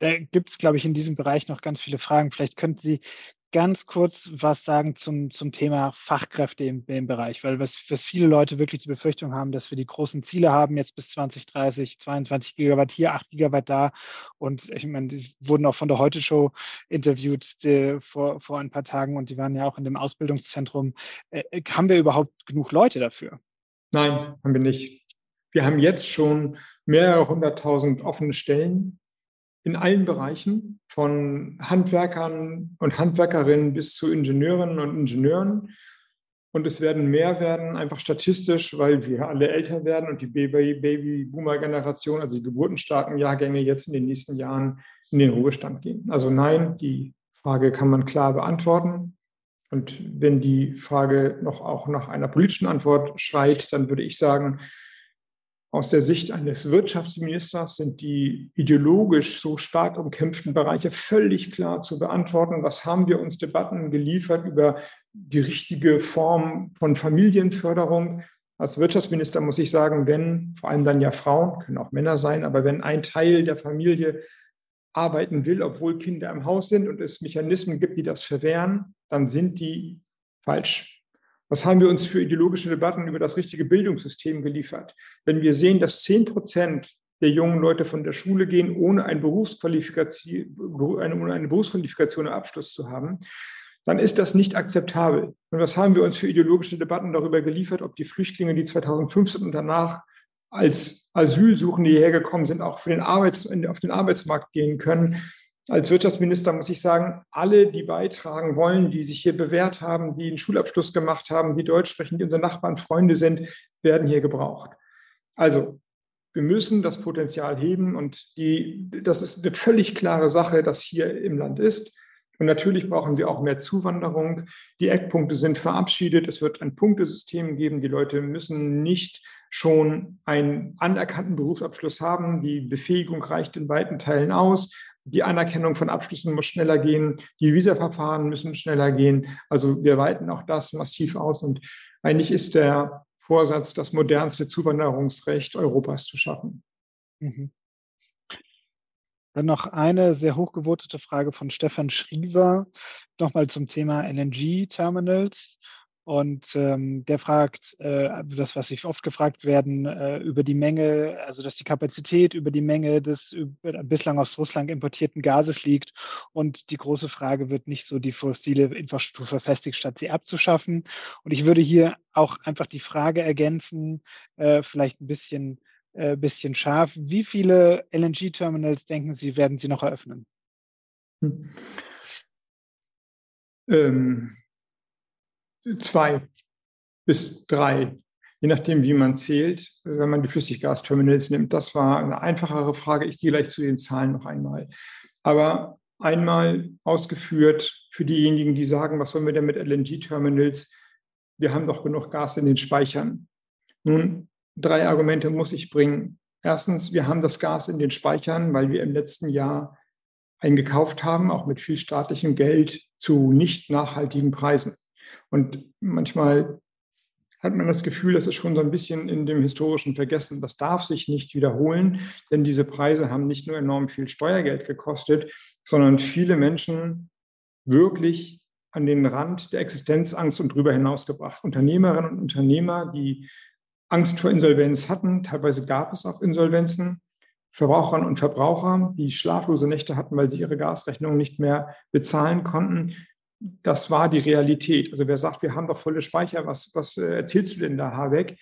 Da gibt es, glaube ich, in diesem Bereich noch ganz viele Fragen. Vielleicht könnten Sie ganz kurz was sagen zum, zum Thema Fachkräfte im, im Bereich, weil was, was viele Leute wirklich die Befürchtung haben, dass wir die großen Ziele haben, jetzt bis 2030, 22 Gigawatt hier, 8 Gigawatt da. Und ich meine, die wurden auch von der Heute-Show interviewt die, vor, vor ein paar Tagen und die waren ja auch in dem Ausbildungszentrum. Äh, äh haben wir überhaupt genug Leute dafür? Nein, haben wir nicht. Wir haben jetzt schon mehrere hunderttausend offene Stellen in allen Bereichen, von Handwerkern und Handwerkerinnen bis zu Ingenieurinnen und Ingenieuren. Und es werden mehr werden, einfach statistisch, weil wir alle älter werden und die Baby-Boomer-Generation, also die geburtenstarken Jahrgänge, jetzt in den nächsten Jahren in den Ruhestand gehen. Also nein, die Frage kann man klar beantworten. Und wenn die Frage noch auch nach einer politischen Antwort schreit, dann würde ich sagen, aus der Sicht eines Wirtschaftsministers sind die ideologisch so stark umkämpften Bereiche völlig klar zu beantworten. Was haben wir uns Debatten geliefert über die richtige Form von Familienförderung? Als Wirtschaftsminister muss ich sagen, wenn, vor allem dann ja Frauen, können auch Männer sein, aber wenn ein Teil der Familie arbeiten will, obwohl Kinder im Haus sind und es Mechanismen gibt, die das verwehren, dann sind die falsch was haben wir uns für ideologische Debatten über das richtige Bildungssystem geliefert? Wenn wir sehen, dass 10 Prozent der jungen Leute von der Schule gehen, ohne eine Berufsqualifikation, eine, eine Berufsqualifikation im Abschluss zu haben, dann ist das nicht akzeptabel. Und was haben wir uns für ideologische Debatten darüber geliefert, ob die Flüchtlinge, die 2015 und danach als Asylsuchende hierher gekommen sind, auch für den Arbeits-, auf den Arbeitsmarkt gehen können? Als Wirtschaftsminister muss ich sagen, alle, die beitragen wollen, die sich hier bewährt haben, die einen Schulabschluss gemacht haben, die Deutsch sprechen, die unsere Nachbarn, Freunde sind, werden hier gebraucht. Also wir müssen das Potenzial heben und die, das ist eine völlig klare Sache, dass hier im Land ist. Und natürlich brauchen wir auch mehr Zuwanderung. Die Eckpunkte sind verabschiedet. Es wird ein Punktesystem geben. Die Leute müssen nicht schon einen anerkannten Berufsabschluss haben. Die Befähigung reicht in weiten Teilen aus Die Anerkennung von Abschlüssen muss schneller gehen. Die Visaverfahren müssen schneller gehen. Also wir weiten auch das massiv aus. Und eigentlich ist der Vorsatz, das modernste Zuwanderungsrecht Europas zu schaffen. Mhm. Dann noch eine sehr hochgewotete Frage von Stefan Schriever, nochmal zum Thema LNG-Terminals. Und ähm, der fragt, äh, das, was ich oft gefragt werden, äh, über die Menge, also dass die Kapazität über die Menge des über, bislang aus Russland importierten Gases liegt. Und die große Frage wird nicht so die fossile Infrastruktur verfestigt, statt sie abzuschaffen. Und ich würde hier auch einfach die Frage ergänzen, äh, vielleicht ein bisschen, äh, bisschen scharf. Wie viele LNG-Terminals denken Sie, werden Sie noch eröffnen? Hm. Ähm zwei bis drei, je nachdem, wie man zählt, wenn man die Flüssiggasterminals nimmt. Das war eine einfachere Frage. Ich gehe gleich zu den Zahlen noch einmal. Aber einmal ausgeführt für diejenigen, die sagen, was sollen wir denn mit LNG-Terminals? Wir haben doch genug Gas in den Speichern. Nun, drei Argumente muss ich bringen. Erstens, wir haben das Gas in den Speichern, weil wir im letzten Jahr eingekauft haben, auch mit viel staatlichem Geld zu nicht nachhaltigen Preisen. Und manchmal hat man das Gefühl, das ist schon so ein bisschen in dem historischen Vergessen. Das darf sich nicht wiederholen, denn diese Preise haben nicht nur enorm viel Steuergeld gekostet, sondern viele Menschen wirklich an den Rand der Existenzangst und darüber hinaus gebracht. Unternehmerinnen und Unternehmer, die Angst vor Insolvenz hatten, teilweise gab es auch Insolvenzen, Verbraucherinnen und Verbraucher, die schlaflose Nächte hatten, weil sie ihre Gasrechnung nicht mehr bezahlen konnten das war die Realität. Also wer sagt, wir haben doch volle Speicher, was, was äh, erzählst du denn da, Habeck?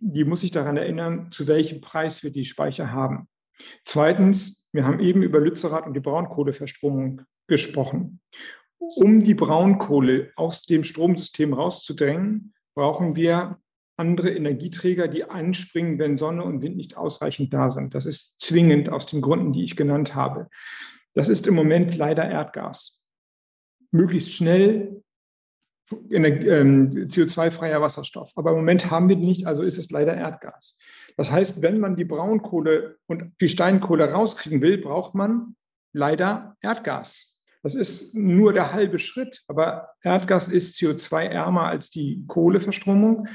Die muss sich daran erinnern, zu welchem Preis wir die Speicher haben. Zweitens, wir haben eben über Lützerath und die Braunkohleverstromung gesprochen. Um die Braunkohle aus dem Stromsystem rauszudrängen, brauchen wir andere Energieträger, die anspringen, wenn Sonne und Wind nicht ausreichend da sind. Das ist zwingend aus den Gründen, die ich genannt habe. Das ist im Moment leider Erdgas möglichst schnell ähm, CO2-freier Wasserstoff. Aber im Moment haben wir die nicht, also ist es leider Erdgas. Das heißt, wenn man die Braunkohle und die Steinkohle rauskriegen will, braucht man leider Erdgas. Das ist nur der halbe Schritt, aber Erdgas ist CO2-ärmer als die Kohleverstromung.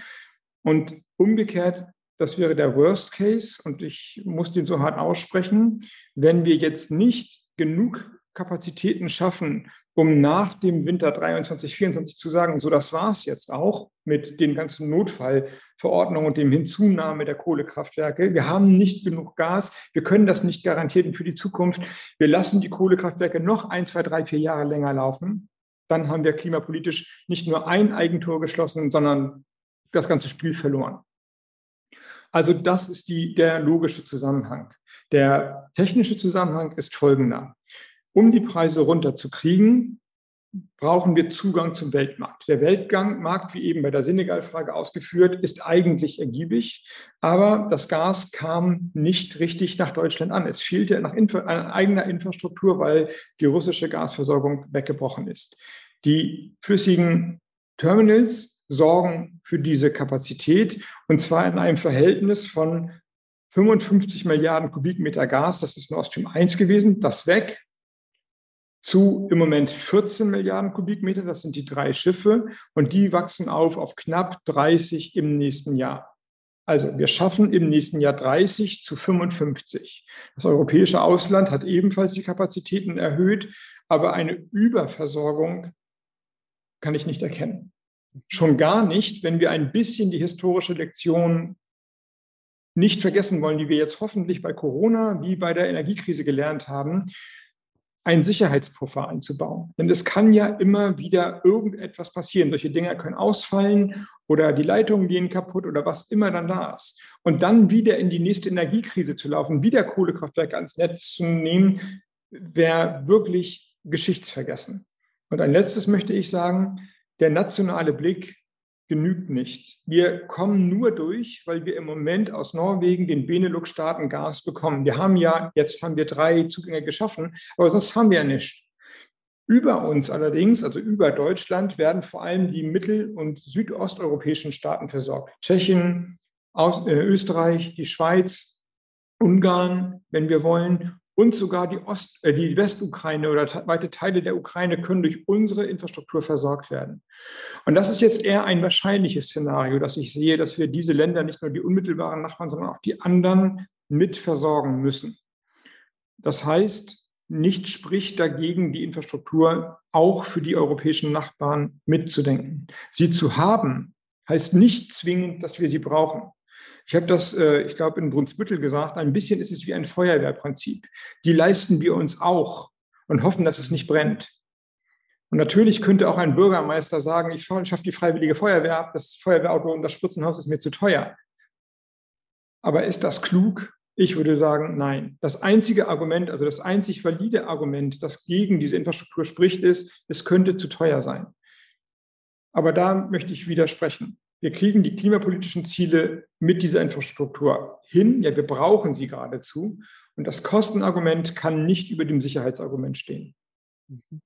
Und umgekehrt, das wäre der Worst Case, und ich muss den so hart aussprechen, wenn wir jetzt nicht genug Kapazitäten schaffen, um nach dem Winter 23, 24 zu sagen, so das war es jetzt auch mit den ganzen Notfallverordnungen und dem Hinzunahme der Kohlekraftwerke. Wir haben nicht genug Gas, wir können das nicht garantieren für die Zukunft. Wir lassen die Kohlekraftwerke noch ein, zwei, drei, vier Jahre länger laufen. Dann haben wir klimapolitisch nicht nur ein Eigentor geschlossen, sondern das ganze Spiel verloren. Also das ist die, der logische Zusammenhang. Der technische Zusammenhang ist folgender. Um die Preise runterzukriegen, brauchen wir Zugang zum Weltmarkt. Der Weltmarkt, wie eben bei der Senegal-Frage ausgeführt, ist eigentlich ergiebig, aber das Gas kam nicht richtig nach Deutschland an. Es fehlte nach Info an eigener Infrastruktur, weil die russische Gasversorgung weggebrochen ist. Die flüssigen Terminals sorgen für diese Kapazität und zwar in einem Verhältnis von 55 Milliarden Kubikmeter Gas, das ist Nord Stream 1 gewesen, das weg, zu im Moment 14 Milliarden Kubikmeter. Das sind die drei Schiffe und die wachsen auf auf knapp 30 im nächsten Jahr. Also wir schaffen im nächsten Jahr 30 zu 55. Das europäische Ausland hat ebenfalls die Kapazitäten erhöht, aber eine Überversorgung kann ich nicht erkennen. Schon gar nicht, wenn wir ein bisschen die historische Lektion nicht vergessen wollen, die wir jetzt hoffentlich bei Corona wie bei der Energiekrise gelernt haben, einen Sicherheitspuffer einzubauen. Denn es kann ja immer wieder irgendetwas passieren. Solche Dinge können ausfallen oder die Leitungen gehen kaputt oder was immer dann da ist. Und dann wieder in die nächste Energiekrise zu laufen, wieder Kohlekraftwerke ans Netz zu nehmen, wäre wirklich geschichtsvergessen. Und ein letztes möchte ich sagen, der nationale Blick genügt nicht. Wir kommen nur durch, weil wir im Moment aus Norwegen, den Benelux-Staaten Gas bekommen. Wir haben ja, jetzt haben wir drei Zugänge geschaffen, aber sonst haben wir ja nicht. Über uns allerdings, also über Deutschland, werden vor allem die mittel- und südosteuropäischen Staaten versorgt. Tschechien, äh, Österreich, die Schweiz, Ungarn, wenn wir wollen, und sogar die, Ost, äh, die Westukraine oder weite Teile der Ukraine können durch unsere Infrastruktur versorgt werden. Und das ist jetzt eher ein wahrscheinliches Szenario, dass ich sehe, dass wir diese Länder nicht nur die unmittelbaren Nachbarn, sondern auch die anderen mit versorgen müssen. Das heißt, nichts spricht dagegen, die Infrastruktur auch für die europäischen Nachbarn mitzudenken. Sie zu haben, heißt nicht zwingend, dass wir sie brauchen. Ich habe das, äh, ich glaube, in Brunsbüttel gesagt, ein bisschen ist es wie ein Feuerwehrprinzip. Die leisten wir uns auch und hoffen, dass es nicht brennt. Und natürlich könnte auch ein Bürgermeister sagen, ich schaffe die freiwillige Feuerwehr ab, das Feuerwehrauto und das Spritzenhaus ist mir zu teuer. Aber ist das klug? Ich würde sagen, nein. Das einzige Argument, also das einzig valide Argument, das gegen diese Infrastruktur spricht, ist, es könnte zu teuer sein. Aber da möchte ich widersprechen. Wir kriegen die klimapolitischen Ziele mit dieser Infrastruktur hin. Ja, wir brauchen sie geradezu. Und das Kostenargument kann nicht über dem Sicherheitsargument stehen. Mhm.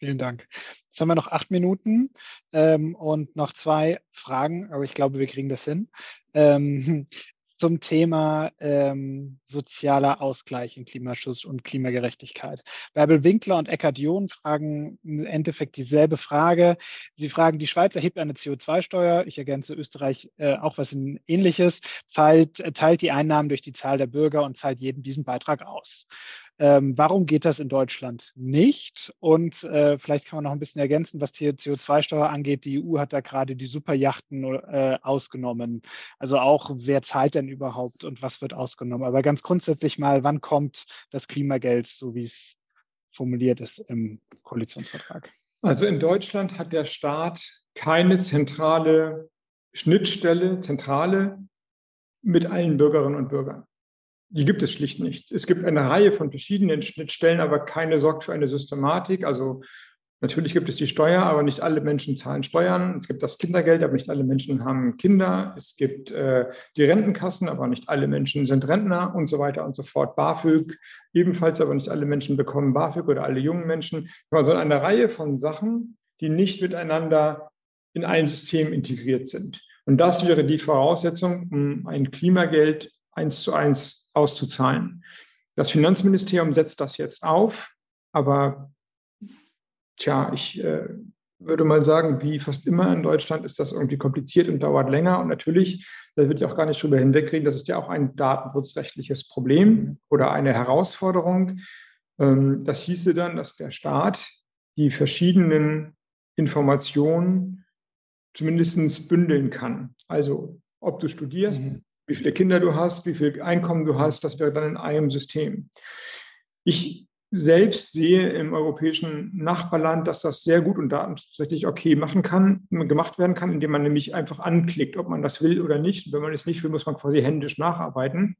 Vielen Dank. Jetzt haben wir noch acht Minuten ähm, und noch zwei Fragen, aber ich glaube, wir kriegen das hin. Ähm, zum Thema ähm, sozialer Ausgleich in Klimaschutz und Klimagerechtigkeit. Bärbel Winkler und Eckhard John fragen im Endeffekt dieselbe Frage. Sie fragen, die Schweiz erhebt eine CO2-Steuer, ich ergänze Österreich äh, auch was Ähnliches, zahlt, teilt die Einnahmen durch die Zahl der Bürger und zahlt jedem diesen Beitrag aus. Ähm, warum geht das in Deutschland nicht? Und äh, vielleicht kann man noch ein bisschen ergänzen, was die CO2-Steuer angeht. Die EU hat da gerade die Superjachten äh, ausgenommen. Also auch, wer zahlt denn überhaupt und was wird ausgenommen? Aber ganz grundsätzlich mal, wann kommt das Klimageld, so wie es formuliert ist im Koalitionsvertrag? Also in Deutschland hat der Staat keine zentrale Schnittstelle, Zentrale mit allen Bürgerinnen und Bürgern die gibt es schlicht nicht. Es gibt eine Reihe von verschiedenen Schnittstellen, aber keine sorgt für eine Systematik. Also natürlich gibt es die Steuer, aber nicht alle Menschen zahlen Steuern. Es gibt das Kindergeld, aber nicht alle Menschen haben Kinder. Es gibt äh, die Rentenkassen, aber nicht alle Menschen sind Rentner und so weiter und so fort. BAföG ebenfalls, aber nicht alle Menschen bekommen BAföG oder alle jungen Menschen. Also eine Reihe von Sachen, die nicht miteinander in ein System integriert sind. Und das wäre die Voraussetzung, um ein Klimageld eins zu eins auszuzahlen. Das Finanzministerium setzt das jetzt auf, aber tja, ich äh, würde mal sagen, wie fast immer in Deutschland ist das irgendwie kompliziert und dauert länger. Und natürlich, da wird ja auch gar nicht drüber hinwegreden, das ist ja auch ein datenschutzrechtliches Problem oder eine Herausforderung. Ähm, das hieße dann, dass der Staat die verschiedenen Informationen zumindest bündeln kann. Also ob du studierst, mhm wie viele Kinder du hast, wie viel Einkommen du hast, das wäre dann in einem System. Ich selbst sehe im europäischen Nachbarland, dass das sehr gut und datenschutzrechtlich okay machen kann, gemacht werden kann, indem man nämlich einfach anklickt, ob man das will oder nicht. Wenn man es nicht will, muss man quasi händisch nacharbeiten.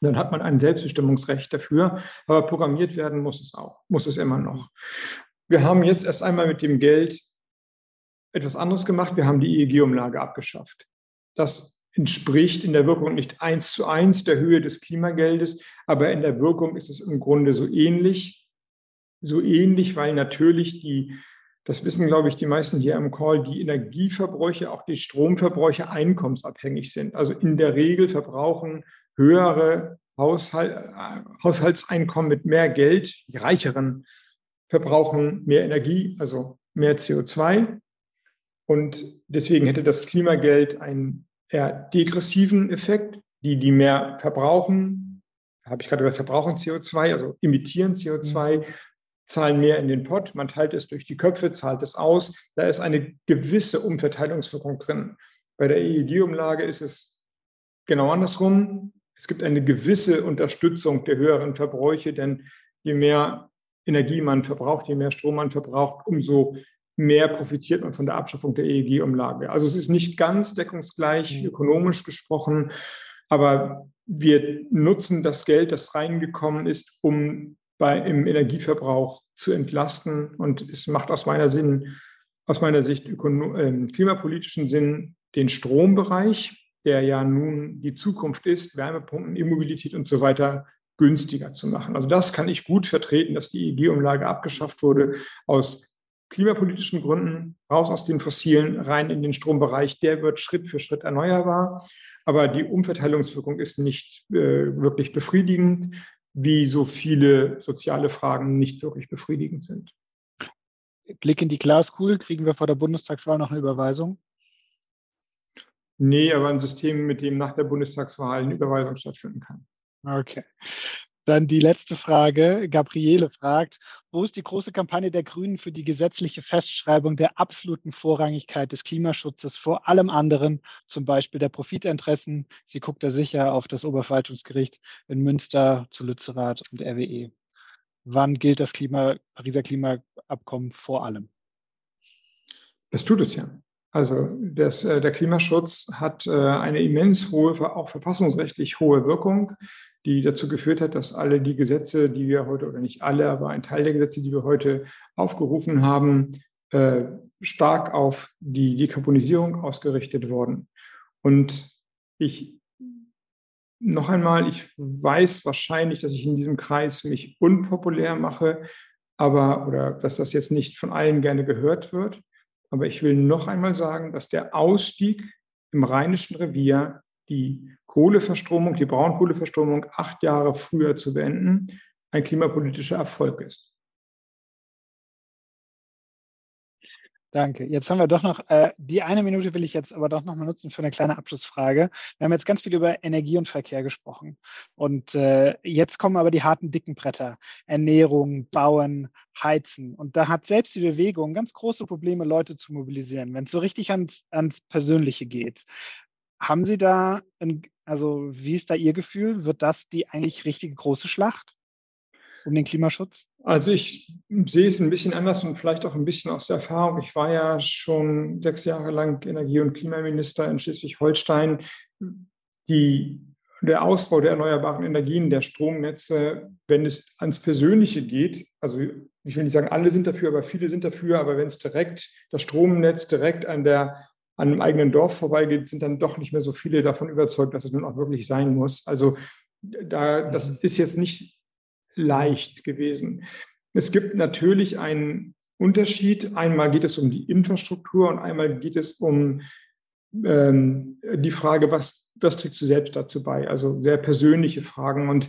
Dann hat man ein Selbstbestimmungsrecht dafür, aber programmiert werden muss es auch, muss es immer noch. Wir haben jetzt erst einmal mit dem Geld etwas anderes gemacht. Wir haben die EEG-Umlage abgeschafft. Das entspricht in der Wirkung nicht eins zu eins der Höhe des Klimageldes, aber in der Wirkung ist es im Grunde so ähnlich. So ähnlich, weil natürlich die, das wissen, glaube ich, die meisten hier am Call, die Energieverbräuche, auch die Stromverbräuche einkommensabhängig sind. Also in der Regel verbrauchen höhere Haushalt, Haushaltseinkommen mit mehr Geld, die reicheren verbrauchen mehr Energie, also mehr CO2. Und deswegen hätte das Klimageld einen eher degressiven Effekt. Die, die mehr verbrauchen, habe ich gerade gesagt, verbrauchen CO2, also emittieren CO2, mhm. zahlen mehr in den Pott. Man teilt es durch die Köpfe, zahlt es aus. Da ist eine gewisse Umverteilungswirkung drin. Bei der EEG-Umlage ist es genau andersrum. Es gibt eine gewisse Unterstützung der höheren Verbräuche, denn je mehr Energie man verbraucht, je mehr Strom man verbraucht, umso mehr profitiert man von der Abschaffung der EEG-Umlage. Also es ist nicht ganz deckungsgleich mhm. ökonomisch gesprochen, aber wir nutzen das Geld, das reingekommen ist, um bei, im Energieverbrauch zu entlasten. Und es macht aus meiner, Sinn, aus meiner Sicht äh, klimapolitischen Sinn den Strombereich, der ja nun die Zukunft ist, Wärmepumpen, Immobilität und so weiter günstiger zu machen. Also das kann ich gut vertreten, dass die EEG-Umlage abgeschafft wurde aus klimapolitischen Gründen raus aus den fossilen, rein in den Strombereich. Der wird Schritt für Schritt erneuerbar. Aber die Umverteilungswirkung ist nicht äh, wirklich befriedigend. wie so viele soziale Fragen nicht wirklich befriedigend sind. Blick in die Glaskugel, kriegen wir vor der Bundestagswahl noch eine Überweisung? Nee, aber ein System, mit dem nach der Bundestagswahl eine Überweisung stattfinden kann. Okay. Dann die letzte Frage. Gabriele fragt, wo ist die große Kampagne der Grünen für die gesetzliche Festschreibung der absoluten Vorrangigkeit des Klimaschutzes vor allem anderen, zum Beispiel der Profitinteressen? Sie guckt da sicher auf das Oberverwaltungsgericht in Münster, zu Lützerath und RWE. Wann gilt das Klima, Pariser Klimaabkommen vor allem? Das tut es ja. Also das, äh, der Klimaschutz hat äh, eine immens hohe, auch verfassungsrechtlich hohe Wirkung die dazu geführt hat, dass alle die Gesetze, die wir heute, oder nicht alle, aber ein Teil der Gesetze, die wir heute aufgerufen haben, äh, stark auf die Dekarbonisierung ausgerichtet wurden. Und ich noch einmal, ich weiß wahrscheinlich, dass ich in diesem Kreis mich unpopulär mache, aber oder dass das jetzt nicht von allen gerne gehört wird. Aber ich will noch einmal sagen, dass der Ausstieg im Rheinischen Revier die Kohleverstromung, die Braunkohleverstromung acht Jahre früher zu beenden, ein klimapolitischer Erfolg ist. Danke. Jetzt haben wir doch noch, äh, die eine Minute will ich jetzt aber doch noch mal nutzen für eine kleine Abschlussfrage. Wir haben jetzt ganz viel über Energie und Verkehr gesprochen. Und äh, jetzt kommen aber die harten, dicken Bretter. Ernährung, Bauen, Heizen. Und da hat selbst die Bewegung ganz große Probleme, Leute zu mobilisieren, wenn es so richtig ans, ans Persönliche geht. Haben Sie da, ein, also wie ist da Ihr Gefühl? Wird das die eigentlich richtige große Schlacht um den Klimaschutz? Also ich sehe es ein bisschen anders und vielleicht auch ein bisschen aus der Erfahrung. Ich war ja schon sechs Jahre lang Energie- und Klimaminister in Schleswig-Holstein. Der Ausbau der erneuerbaren Energien, der Stromnetze, wenn es ans Persönliche geht, also ich will nicht sagen, alle sind dafür, aber viele sind dafür, aber wenn es direkt das Stromnetz direkt an der an einem eigenen Dorf vorbeigeht, sind dann doch nicht mehr so viele davon überzeugt, dass es nun auch wirklich sein muss. Also da, das mhm. ist jetzt nicht leicht gewesen. Es gibt natürlich einen Unterschied. Einmal geht es um die Infrastruktur und einmal geht es um ähm, die Frage, was, was trägst du selbst dazu bei? Also sehr persönliche Fragen. Und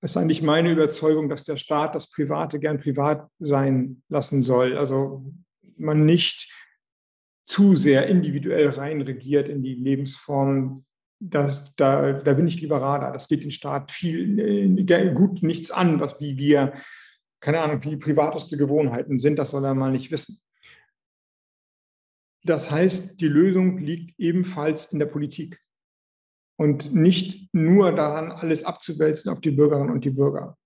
es ist eigentlich meine Überzeugung, dass der Staat das Private gern privat sein lassen soll. Also man nicht zu sehr individuell reinregiert in die Lebensform, das, da, da bin ich liberaler. Das geht den Staat viel äh, gut nichts an, was wie wir, keine Ahnung, wie privateste Gewohnheiten sind, das soll er mal nicht wissen. Das heißt, die Lösung liegt ebenfalls in der Politik und nicht nur daran, alles abzuwälzen auf die Bürgerinnen und die Bürger.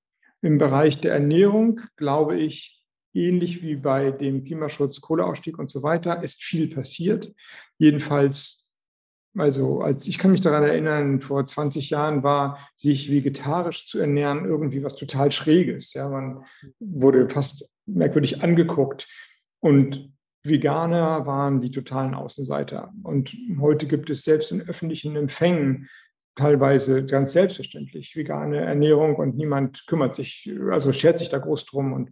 Im Bereich der Ernährung, glaube ich, ähnlich wie bei dem Klimaschutz, Kohleausstieg und so weiter, ist viel passiert. Jedenfalls, also als ich kann mich daran erinnern, vor 20 Jahren war, sich vegetarisch zu ernähren irgendwie was total Schräges. Ja, man wurde fast merkwürdig angeguckt und Veganer waren die totalen Außenseiter. Und heute gibt es selbst in öffentlichen Empfängen teilweise ganz selbstverständlich vegane Ernährung und niemand kümmert sich, also schert sich da groß drum und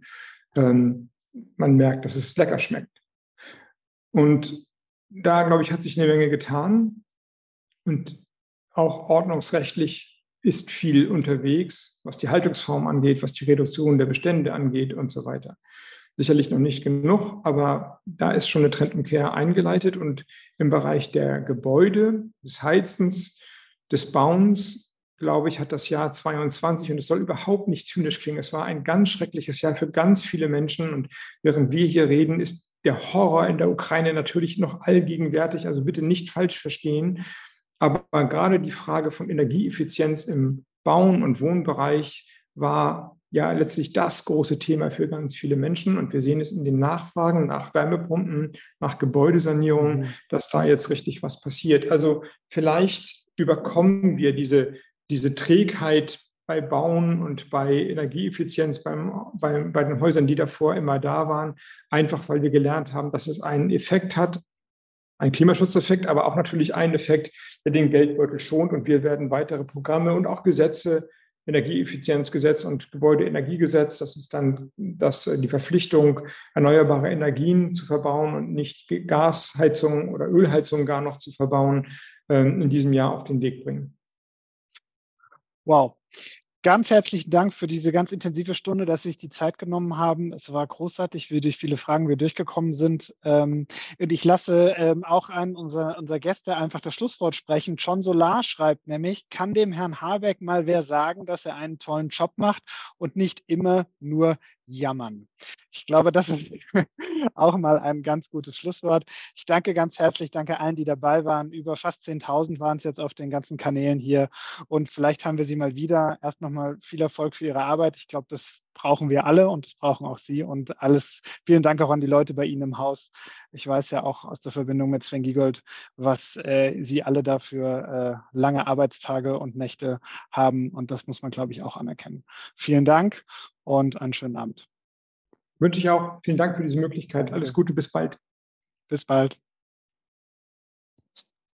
ähm, man merkt, dass es lecker schmeckt. Und da, glaube ich, hat sich eine Menge getan. Und auch ordnungsrechtlich ist viel unterwegs, was die Haltungsform angeht, was die Reduktion der Bestände angeht und so weiter. Sicherlich noch nicht genug, aber da ist schon eine Trendumkehr eingeleitet. Und im Bereich der Gebäude, des Heizens, des Bauens glaube ich, hat das Jahr 22 und es soll überhaupt nicht zynisch klingen. Es war ein ganz schreckliches Jahr für ganz viele Menschen und während wir hier reden, ist der Horror in der Ukraine natürlich noch allgegenwärtig. Also bitte nicht falsch verstehen. Aber gerade die Frage von Energieeffizienz im Bauen und Wohnbereich war ja letztlich das große Thema für ganz viele Menschen. Und wir sehen es in den Nachfragen nach Wärmepumpen, nach Gebäudesanierung, mhm. dass da jetzt richtig was passiert. Also vielleicht überkommen wir diese diese Trägheit bei Bauen und bei Energieeffizienz beim, bei, bei den Häusern, die davor immer da waren, einfach weil wir gelernt haben, dass es einen Effekt hat, einen Klimaschutzeffekt, aber auch natürlich einen Effekt, der den Geldbeutel schont. Und wir werden weitere Programme und auch Gesetze, Energieeffizienzgesetz und Gebäudeenergiegesetz, das ist dann das, die Verpflichtung, erneuerbare Energien zu verbauen und nicht Gasheizungen oder Ölheizungen gar noch zu verbauen, ähm, in diesem Jahr auf den Weg bringen. Wow. ganz herzlichen Dank für diese ganz intensive Stunde, dass Sie sich die Zeit genommen haben. Es war großartig, wie durch viele Fragen wir durchgekommen sind. Ähm, und ich lasse ähm, auch an unser, unser Gäste einfach das Schlusswort sprechen. John Solar schreibt nämlich, kann dem Herrn Habeck mal wer sagen, dass er einen tollen Job macht und nicht immer nur jammern. Ich glaube, das ist auch mal ein ganz gutes Schlusswort. Ich danke ganz herzlich, danke allen, die dabei waren. Über fast 10.000 waren es jetzt auf den ganzen Kanälen hier. Und vielleicht haben wir Sie mal wieder. Erst nochmal viel Erfolg für Ihre Arbeit. Ich glaube, das brauchen wir alle und das brauchen auch Sie. Und alles, vielen Dank auch an die Leute bei Ihnen im Haus. Ich weiß ja auch aus der Verbindung mit Sven Giegold, was äh, Sie alle dafür äh, lange Arbeitstage und Nächte haben. Und das muss man, glaube ich, auch anerkennen. Vielen Dank und einen schönen Abend. Wünsche ich auch. Vielen Dank für diese Möglichkeit. Danke. Alles Gute, bis bald. Bis bald.